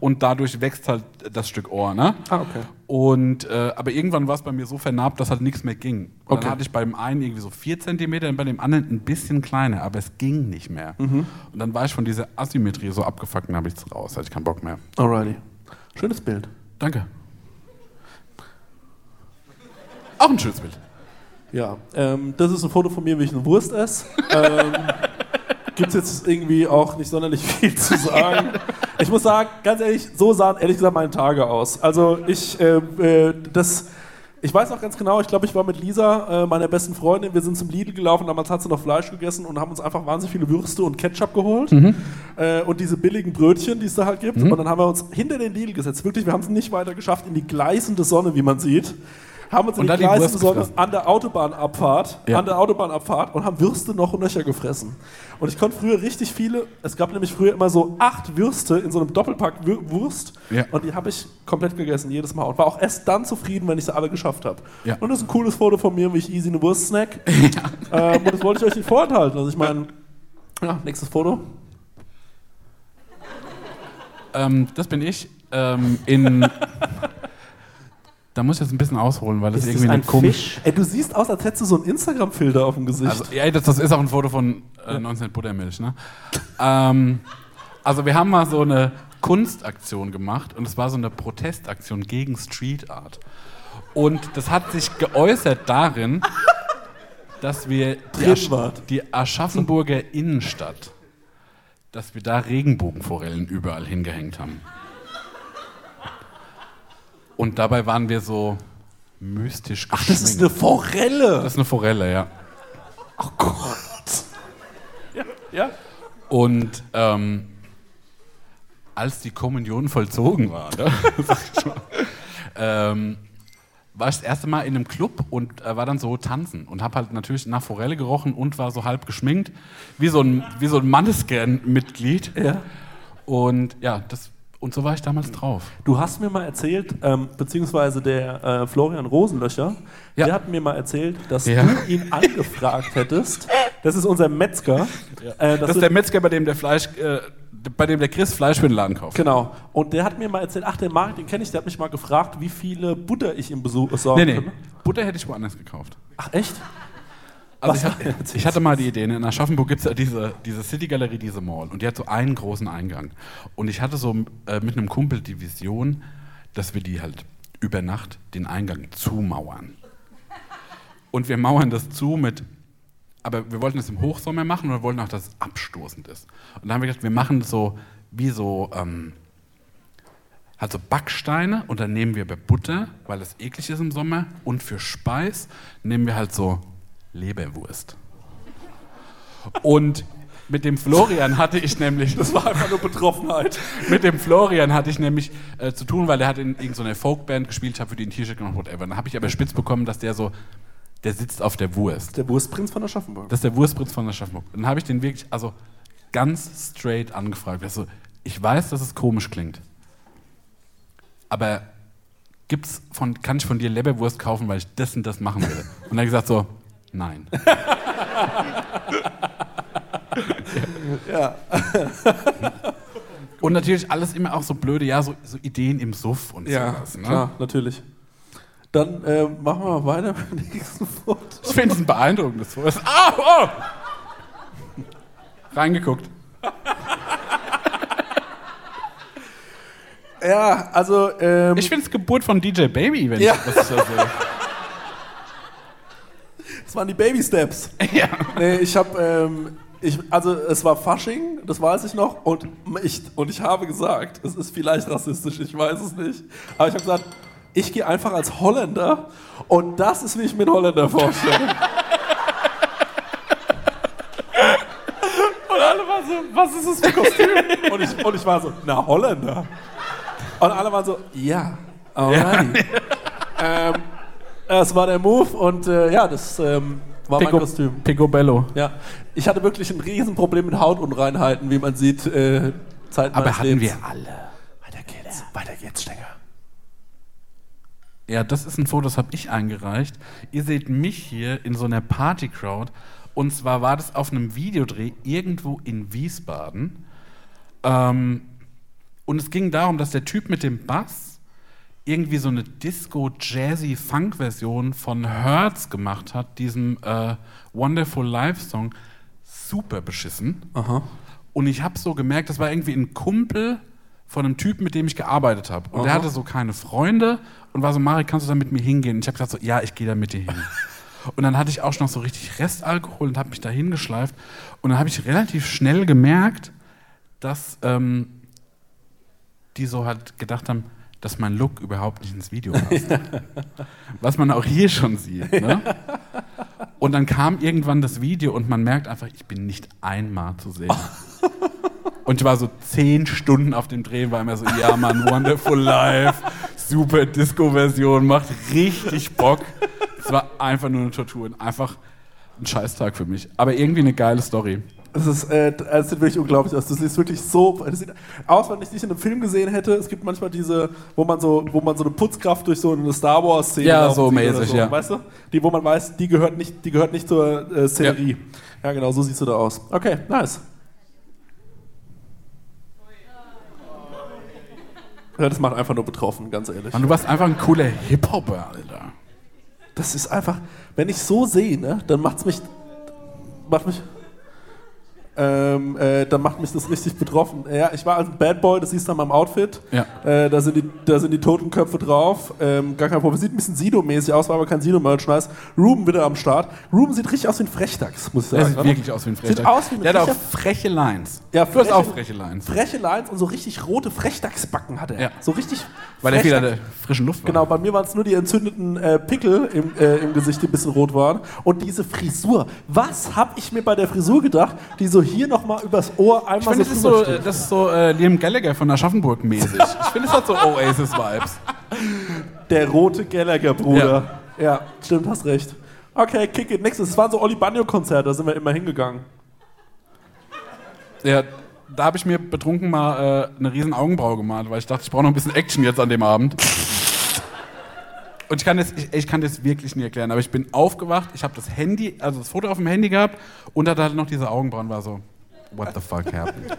und dadurch wächst halt das Stück Ohr, ne? Ah, okay. Und, äh, aber irgendwann war es bei mir so vernarbt, dass halt nichts mehr ging. Und Okay. dann hatte ich beim einen irgendwie so 4 cm und bei dem anderen ein bisschen kleiner, aber es ging nicht mehr. Mhm. Und dann war ich von dieser Asymmetrie so abgefuckt und habe ich es raus, hatte ich keinen Bock mehr. Alrighty. Schönes Bild. Danke. Auch ein schönes Bild. Ja, ähm, das ist ein Foto von mir, wie ich eine Wurst esse. ähm, Gibt es jetzt irgendwie auch nicht sonderlich viel zu sagen. Ich muss sagen, ganz ehrlich, so sahen ehrlich gesagt meine Tage aus. Also ich, äh, äh, das, ich weiß auch ganz genau, ich glaube, ich war mit Lisa, äh, meiner besten Freundin, wir sind zum Lidl gelaufen, damals hat sie noch Fleisch gegessen und haben uns einfach wahnsinnig viele Würste und Ketchup geholt. Mhm. Äh, und diese billigen Brötchen, die es da halt gibt. Mhm. Und dann haben wir uns hinter den Lidl gesetzt. Wirklich, wir haben es nicht weiter geschafft in die gleißende Sonne, wie man sieht. Haben uns in die Sonne gefressen. an der Autobahnabfahrt, Ja. an der Autobahnabfahrt und haben Würste noch und nöcher gefressen. Und ich konnte früher richtig viele, es gab nämlich früher immer so acht Würste in so einem Doppelpack Wurst Ja. und die habe ich komplett gegessen, jedes Mal. Und war auch erst dann zufrieden, wenn ich sie alle geschafft habe. Ja. Und das ist ein cooles Foto von mir, wie ich easy eine Wurst snack. ähm, und das wollte ich euch nicht vorenthalten. Also ich meine, ja, nächstes Foto. Ähm, das bin ich. Ähm, in. da muss ich jetzt ein bisschen ausholen, weil das Ist das irgendwie ein eine komisch. Fisch? Ey, du siehst aus, als hättest du so einen Instagram-Filter auf dem Gesicht. Also, ja, das, das ist auch ein Foto von äh, 19 Buttermilch, ne? ähm, also wir haben mal so eine Kunstaktion gemacht und es war so eine Protestaktion gegen Street Art. Und das hat sich geäußert darin, dass wir die, Asch die Aschaffenburger Innenstadt, dass wir da Regenbogenforellen überall hingehängt haben. Und dabei waren wir so mystisch Ach, das ist eine Forelle. Das ist eine Forelle, ja. Oh Gott. Ja, ja. Und ähm, als die Kommunion vollzogen war, ne, ähm, war ich das erste Mal in einem Club und äh, war dann so tanzen und habe halt natürlich nach Forelle gerochen und war so halb geschminkt, wie so ein, wie so ein Mannescan-Mitglied. Ja. Und ja, das, und so war ich damals drauf. Du hast mir mal erzählt, ähm, beziehungsweise der äh, Florian Rosenlöcher, der hat mir mal erzählt, dass Ja. du ihn angefragt hättest. Das ist unser Metzger. Äh, dass das ist der Metzger, bei dem der Fleisch, äh, bei dem der Chris Fleisch für den Laden kauft. Genau. Und der hat mir mal erzählt, ach, den Marc, den kenne ich, der hat mich mal gefragt, wie viele Butter ich ihm besuch- besorgen Nee, nee. kann. Butter hätte ich woanders gekauft. Ach, echt? Also ich, ich hatte mal die Idee, ne, in Aschaffenburg gibt es ja diese, diese City-Galerie, diese Mall, und die hat so einen großen Eingang. Und ich hatte so äh, mit einem Kumpel die Vision, dass wir die halt über Nacht den Eingang zumauern. Und wir mauern das zu mit, aber wir wollten das im Hochsommer machen und wir wollten auch, dass es abstoßend ist. Und dann haben wir gedacht, wir machen das so wie so, ähm, halt so Backsteine und dann nehmen wir bei Butter, weil es eklig ist im Sommer, und für Speis nehmen wir halt so Leberwurst. Und mit dem Florian hatte ich nämlich. Das war einfach nur Betroffenheit. mit dem Florian hatte ich nämlich äh, zu tun, weil der hat in irgendeiner Folkband gespielt, ich habe für die ein T-Shirt gemacht, whatever. Dann habe ich aber spitz bekommen, dass der so, der sitzt auf der Wurst. Der Wurstprinz von Aschaffenburg. Das ist der Wurstprinz von Aschaffenburg. Dann habe ich den wirklich, also ganz straight angefragt. Also, ich weiß, dass es komisch klingt. Aber gibt's von, kann ich von dir Leberwurst kaufen, weil ich das und das machen will? Und er hat gesagt so, nein. Ja. Und natürlich alles immer auch so blöde, ja, so, so Ideen im Suff und Ja, sowas. Ne? klar, natürlich. Dann äh, machen wir mal weiter mit dem nächsten Foto. Ich finde es ein beeindruckendes Foto. Ah, oh! Reingeguckt. Ja, also. Ähm, ich finde es Geburt von DJ Baby, wenn Ja. ich das so sehe. Das waren die Baby Steps. Ja. Nee, ich habe, ähm, ich, also es war Fasching, das weiß ich noch, und ich, und ich habe gesagt, es ist vielleicht rassistisch, ich weiß es nicht, aber ich habe gesagt, ich gehe einfach als Holländer und das ist, wie ich mir einen Holländer vorstelle. und alle waren so, was ist das für ein Kostüm? und, ich, und ich war so, na Holländer. Und alle waren so, ja, alrighty. ähm, das war der Move und äh, ja, das ähm, war Pico- mein Kostüm. Picobello. Ja, ich hatte wirklich ein Riesenproblem mit Hautunreinheiten, wie man sieht. Äh, Zeit Aber hatten Lebens. wir alle. Weiter geht's, weiter geht's, Stenger. Ja, das ist ein Foto, das habe ich eingereicht. Ihr seht mich hier in so einer Party-Crowd. Und zwar war das auf einem Videodreh irgendwo in Wiesbaden. Ähm, und es ging darum, dass der Typ mit dem Bass irgendwie so eine Disco-Jazzy-Funk-Version von Hertz gemacht hat, diesem äh, Wonderful Life-Song. Super beschissen. Und ich habe so gemerkt, das war irgendwie ein Kumpel von einem Typen, mit dem ich gearbeitet habe. Und der Aha. hatte so keine Freunde und war so, Marek, kannst du da mit mir hingehen? Und ich habe gesagt so, ja, ich gehe da mit dir hin. und dann hatte ich auch noch so richtig Restalkohol und habe mich da hingeschleift. Und dann habe ich relativ schnell gemerkt, dass ähm, die so halt gedacht haben, dass mein Look überhaupt nicht ins Video passt. Was man auch hier schon sieht. Ne? Und dann kam irgendwann das Video und man merkt einfach, ich bin nicht einmal zu sehen. Und ich war so zehn Stunden auf dem Dreh, war immer so, ja Mann, Wonderful Life, super Disco-Version, macht richtig Bock. Es war einfach nur eine Tortur und einfach ein Scheißtag für mich. Aber irgendwie eine geile Story. Es ist, äh, es sieht wirklich unglaublich aus. Das sieht wirklich so, das sieht aus, wenn ich dich in einem Film gesehen hätte. Es gibt manchmal diese, wo man so, wo man so eine Putzkraft durch so eine Star Wars Szene Ja, so mäßig, ja. Weißt du? Die, wo man weiß, die gehört nicht, die gehört nicht zur äh, Szenerie. Ja. genau, so siehst du da aus. Okay, nice. Ja, das macht einfach nur betroffen, ganz ehrlich. Mann, du warst einfach ein cooler Hip-Hopper, Alter. Das ist einfach, wenn ich so sehe, ne, dann macht's mich, macht mich, ähm, äh, dann macht mich das richtig betroffen. Ja, ich war als Bad Boy, das siehst du an meinem Outfit. Ja. Äh, da, sind die, da sind die Totenköpfe drauf. Ähm, gar kein Problem. Sieht ein bisschen Sido-mäßig aus, war aber kein Sido-Merchandise. Ruben wieder am Start. Ruben sieht richtig aus wie ein Frechdachs, muss ich sagen. Der sieht oder? wirklich aus wie ein Sieht Frechdachs. aus wie ein Der hat auch freche Lines. Ja, Du hast auch freche Lines. Freche Lines und so richtig rote Frechdachsbacken hat er. Ja. So richtig. Weil der viel an Frechdachs- der frischen Luft war. Genau, bei mir waren es nur die entzündeten äh, Pickel im, äh, im Gesicht, die ein bisschen rot waren. Und diese Frisur. Was habe ich mir bei der Frisur gedacht, die so hier nochmal übers Ohr Ich einmal finde, das ist so, äh, das ist so äh, Liam Gallagher von Aschaffenburg mäßig. Ich finde, es hat so Oasis-Vibes. Der rote Gallagher-Bruder. Ja. stimmt, hast recht. Okay, kick it. Nächstes. Es waren so Oli Banjo-Konzerte, da sind wir immer hingegangen. Ja, da habe ich mir betrunken mal äh, eine riesen Augenbraue gemalt, weil ich dachte, ich brauche noch ein bisschen Action jetzt an dem Abend. Und ich kann das, ich, ich kann das wirklich nie erklären, aber ich bin aufgewacht, ich habe das Handy, also das Foto auf dem Handy gehabt und hatte halt noch diese Augenbrauen, war so, what the fuck happened?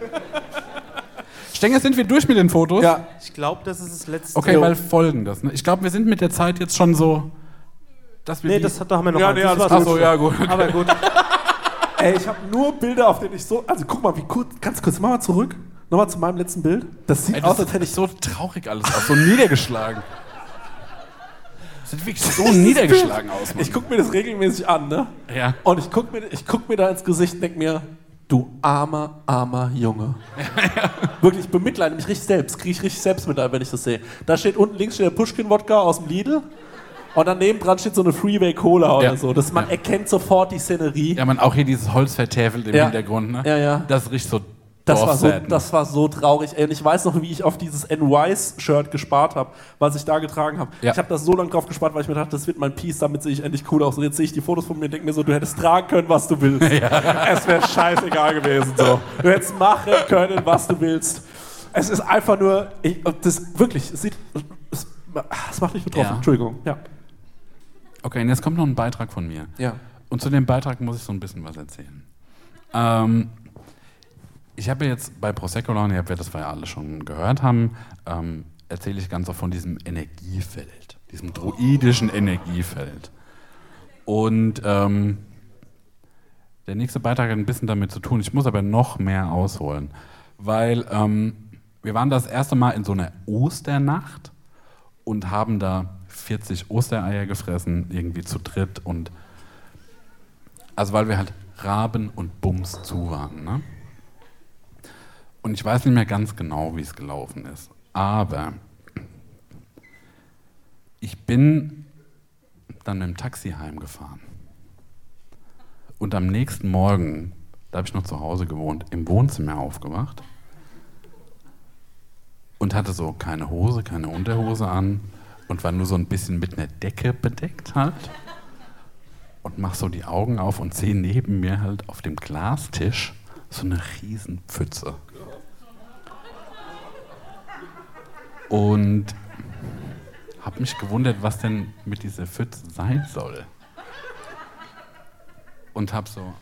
Stenger, sind wir durch mit den Fotos? Ja. Ich glaube, das ist das letzte. Okay, weil folgendes. Ne? Ich glaube, wir sind mit der Zeit jetzt schon so, dass wir Nee, das hat- da haben wir noch Ja, eins. nee, Das alles war's. gut. Ach so, ja gut. Aber gut. Ey, ich habe nur Bilder, auf denen ich so. Also guck mal, wie kurz. Ganz kurz, mach mal zurück. Nochmal zu meinem letzten Bild. Das sieht Ey, aus, das als hätte ich so traurig alles aus, so niedergeschlagen. Das sieht wirklich so niedergeschlagen aus, Mann. Ich gucke mir das regelmäßig an, ne? Ja. Und ich gucke mir, ich guck mir da ins Gesicht und denke mir, du armer, armer Junge. Wirklich, ich bemitleide mich richtig selbst. Kriege ich richtig Selbstmitleid, wenn ich das sehe. Da steht unten links steht der Pushkin-Wodka aus dem Lidl. Und daneben dran steht so eine Freeway Cola oder Ja. so. Das, man erkennt sofort die Szenerie. Ja, man auch hier dieses Holz vertäfelt im Ja. Hintergrund, ne? Ja, ja. Das riecht so Das war, so, das war so traurig. Ey, Und ich weiß noch, wie ich auf dieses NYs-Shirt gespart habe, was ich da getragen habe. Ja. Ich habe das so lange drauf gespart, weil ich mir dachte, das wird mein Piece, damit sehe ich endlich cool aus. Und jetzt sehe ich die Fotos von mir und denke mir so, du hättest tragen können, was du willst. Es wäre scheißegal gewesen. So. Du hättest machen können, was du willst. Es ist einfach nur, ich, das wirklich, es sieht, es, es macht mich betroffen. Ja. Entschuldigung. Ja. Okay, und jetzt kommt noch ein Beitrag von mir. Ja. Und zu dem Beitrag muss ich so ein bisschen was erzählen. Ähm, ich habe jetzt bei Prosecco Laune, ihr werdet das ja alle schon gehört haben, ähm, erzähle ich ganz oft von diesem Energiefeld, diesem druidischen Energiefeld. Und ähm, der nächste Beitrag hat ein bisschen damit zu tun. Ich muss aber noch mehr ausholen, weil ähm, wir waren das erste Mal in so einer Osternacht und haben da 40 Ostereier gefressen, irgendwie zu dritt und also weil wir halt Raben und Bums zu waren. Ne? Und ich weiß nicht mehr ganz genau, wie es gelaufen ist. Aber ich bin dann mit dem Taxi heimgefahren. Und am nächsten Morgen, da habe ich noch zu Hause gewohnt, im Wohnzimmer aufgewacht und hatte so keine Hose, keine Unterhose an und war nur so ein bisschen mit einer Decke bedeckt halt. Und mach so die Augen auf und sehe neben mir halt auf dem Glastisch so eine riesen Pfütze. Und habe mich gewundert, was denn mit dieser Pfütze sein soll. Und habe so,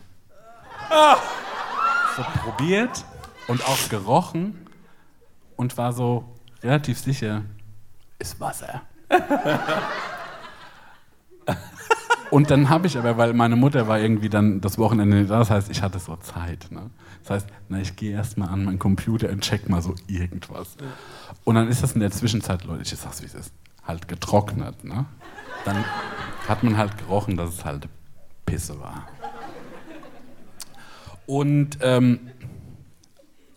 so probiert und auch gerochen und war so relativ sicher, ist Wasser. Und dann habe ich aber, weil meine Mutter war irgendwie dann das Wochenende da, das heißt, ich hatte so Zeit. Ne? Das heißt, na, ich gehe erstmal an meinen Computer und check mal so irgendwas. Und dann ist das in der Zwischenzeit, Leute, ich sag's wie es ist, halt getrocknet. Ne? Dann hat man halt gerochen, dass es halt Pisse war. Und ähm,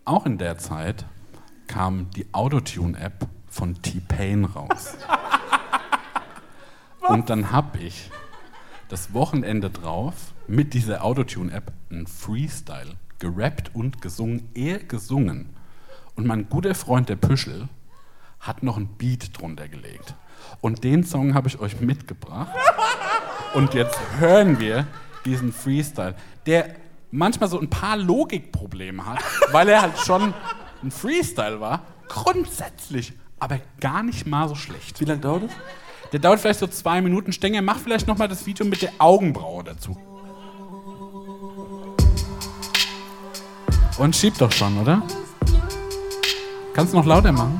auch in der Zeit kam die Autotune-App von T-Pain raus. Und dann habe ich das Wochenende drauf mit dieser Autotune-App einen Freestyle gerappt und gesungen, er gesungen. Und mein guter Freund der Püschel hat noch ein Beat drunter gelegt. Und den Song habe ich euch mitgebracht. Und jetzt hören wir diesen Freestyle, der manchmal so ein paar Logikprobleme hat, weil er halt schon ein Freestyle war. Grundsätzlich, aber gar nicht mal so schlecht. Wie lange dauert es? Der dauert vielleicht so zwei Minuten. Stenger, mach vielleicht noch mal das Video mit der Augenbraue dazu. Und schieb doch schon, oder? Kannst du noch lauter machen?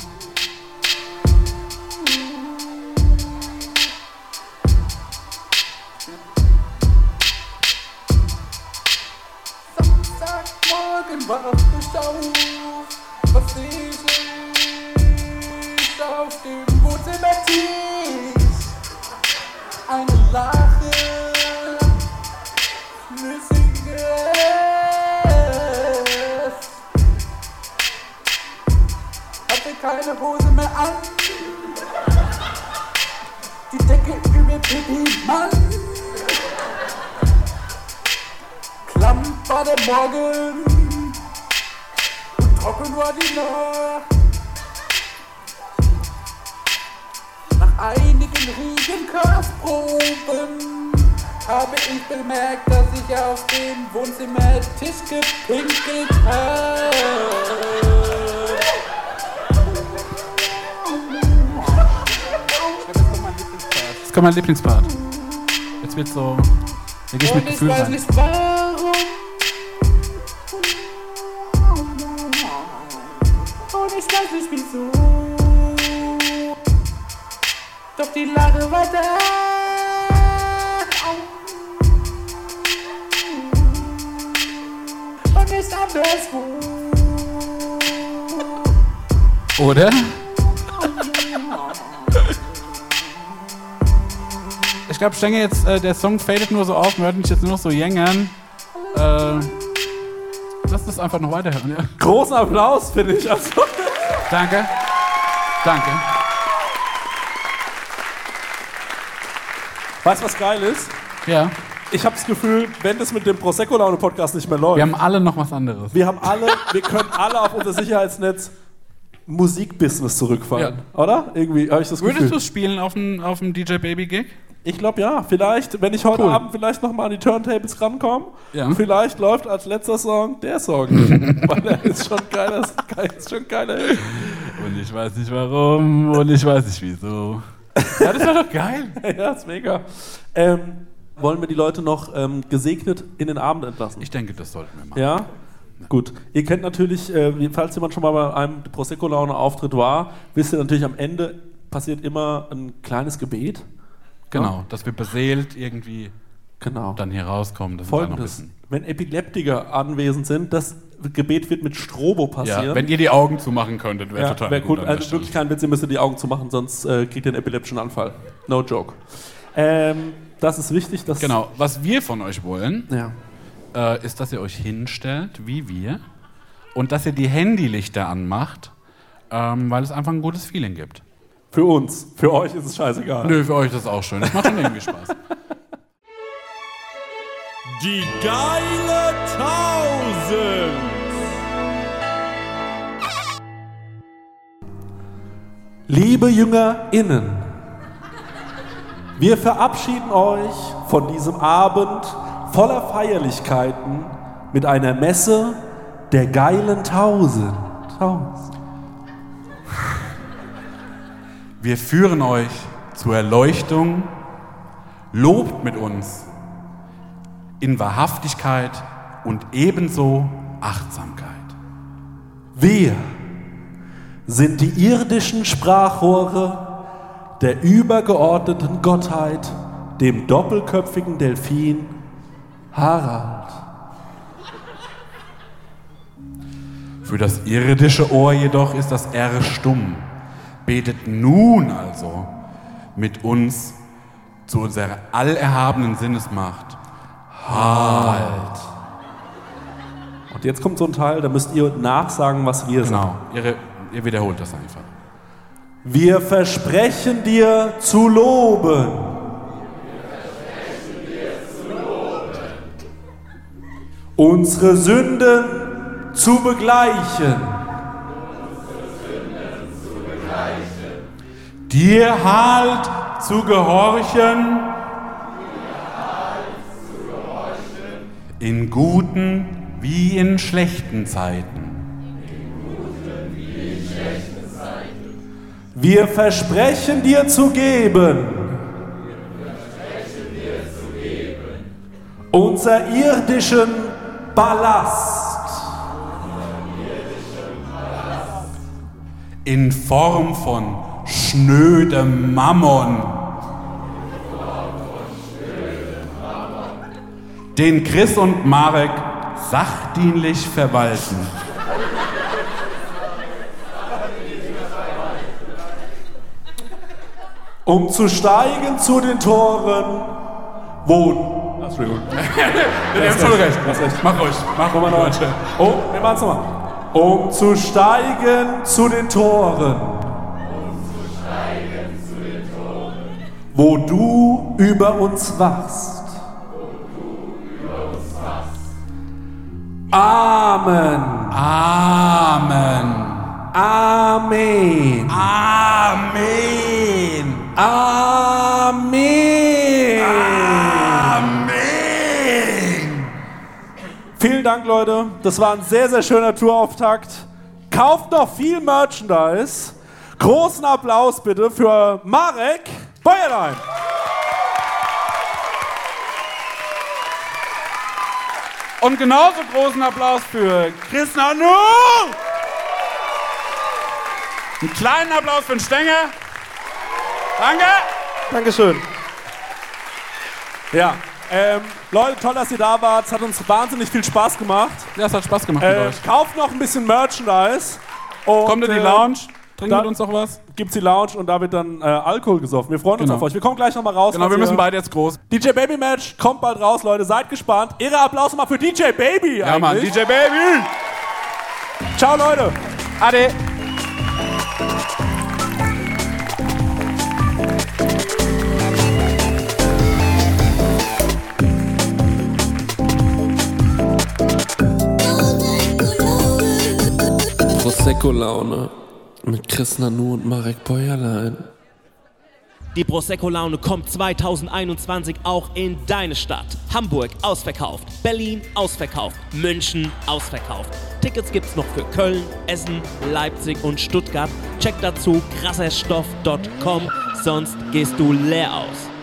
Samstagmorgen wach keine Hose mehr an, die Decke über Pipi Mann. Klamm war der Morgen und trocken war die Nacht. Nach einigen Riegenkostproben habe ich bemerkt, dass ich auf den Wohnzimmertisch gepinkelt habe. Kommt mein Lieblingspart. Jetzt wird so. Da geh ich mit Gefühl weiß rein. ich weiß nicht wieso. Doch die war da. Und nicht anderswo. Oder? Glaube, Stenger jetzt, äh, der Song fadet nur so auf, man hört mich jetzt nur noch so jängern. Äh, lass das einfach noch weiterhören. Ja. Großen Applaus, finde ich. Also. Danke. Danke. Weißt du, was geil ist? Ja. Ich habe das Gefühl, wenn das mit dem Prosecco-Laune-Podcast nicht mehr läuft. Wir haben alle noch was anderes. Wir haben alle, wir können alle auf unser Sicherheitsnetz Musikbusiness zurückfallen, oder? Irgendwie habe ich das Würdest Gefühl. du es spielen auf dem, auf dem DJ Baby Gig? Ich glaube ja. Vielleicht, wenn ich heute Cool. Abend vielleicht noch mal an die Turntables rankomme, Ja. vielleicht läuft als letzter Song der Song. Weil er ist schon geiler, ist schon geiler. Und ich weiß nicht warum und ich weiß nicht wieso. Ja, das war doch geil. ja, ist mega. Ähm, wollen wir die Leute noch ähm, gesegnet in den Abend entlassen? Ich denke, das sollten wir machen. Ja? Gut. Ihr kennt natürlich, äh, falls jemand schon mal bei einem Prosecco-Laune-Auftritt war, wisst ihr natürlich, am Ende passiert immer ein kleines Gebet. Genau, dass wir beseelt irgendwie genau. dann hier rauskommen. Das Folgendes. Wenn Epileptiker anwesend sind, das Gebet wird mit Strobo passieren. Ja, wenn ihr die Augen zumachen könntet, wäre ja, total wär gut. gut. Also wirklich kein Witz, ihr müsst die Augen zumachen, sonst äh, kriegt ihr einen epileptischen Anfall. No joke. Ähm, das ist wichtig, dass. Genau, was wir von euch wollen, Ja. äh, ist, dass ihr euch hinstellt, wie wir, und dass ihr die Handylichter anmacht, ähm, weil es einfach ein gutes Feeling gibt. Für uns. Für euch ist es scheißegal. Nö, für euch ist das auch schön. Das macht schon irgendwie Spaß. Die geile Tausend. Liebe JüngerInnen, wir verabschieden euch von diesem Abend voller Feierlichkeiten mit einer Messe der geilen Tausend. Tausend. Wir führen euch zur Erleuchtung, lobt mit uns in Wahrhaftigkeit und ebenso Achtsamkeit. Wir sind die irdischen Sprachrohre der übergeordneten Gottheit, dem doppelköpfigen Delfin Harald. Für das irdische Ohr jedoch ist das R stumm. Betet nun also mit uns zu unserer allerhabenen Sinnesmacht. Halt. Und jetzt kommt so ein Teil, da müsst ihr nachsagen, was wir sagen. Genau, ihr, ihr wiederholt das einfach. Wir versprechen dir zu loben. Unsere Sünden zu begleichen. Dir halt zu gehorchen. In guten wie in schlechten Zeiten. Wir versprechen dir zu geben. Unser irdischen Ballast. In Form von schnödem Mammon. Den Chris und Marek sachdienlich verwalten. Um zu steigen zu den Toren, wo. Entschuldigung. Ihr habt voll recht. Mach ruhig. Mach Nochmal neu. Leute. Oh, wir machen's nochmal. Um zu steigen zu den Toren. Wo du über uns wachst. Amen. Amen. Amen. Amen. Amen. Amen. Vielen Dank, Leute. Das war ein sehr, sehr schöner Tourauftakt. Kauft noch viel Merchandise. Großen Applaus bitte für Marek Beuerlein. Und genauso großen Applaus für Chris Nanu. Einen kleinen Applaus für den Stenger. Danke. Dankeschön. Ja, ähm, Leute, toll, dass ihr da wart. Es hat uns wahnsinnig viel Spaß gemacht. Ja, es hat Spaß gemacht mit Äh, euch. kauft noch ein bisschen Merchandise. Und, Kommt in die äh, Lounge, Trinkt dann uns noch was? Gibt's die Lounge und da wird dann äh, Alkohol gesoffen. Wir freuen uns genau. auf euch. Wir kommen gleich nochmal raus. Genau, wir müssen beide jetzt groß. DJ Baby Match kommt bald raus, Leute. Seid gespannt. Ihre Applaus nochmal für DJ Baby. Ja, eigentlich. Mann, DJ Baby. Ciao, Leute. Ade. Prosecco-Laune mit Chris Nanu und Marek Bäuerlein. Die Prosecco-Laune kommt 2021 auch in deine Stadt. Hamburg ausverkauft, Berlin ausverkauft, München ausverkauft. Tickets gibt's noch für Köln, Essen, Leipzig und Stuttgart. Check dazu krasserstoff.com, sonst gehst du leer aus.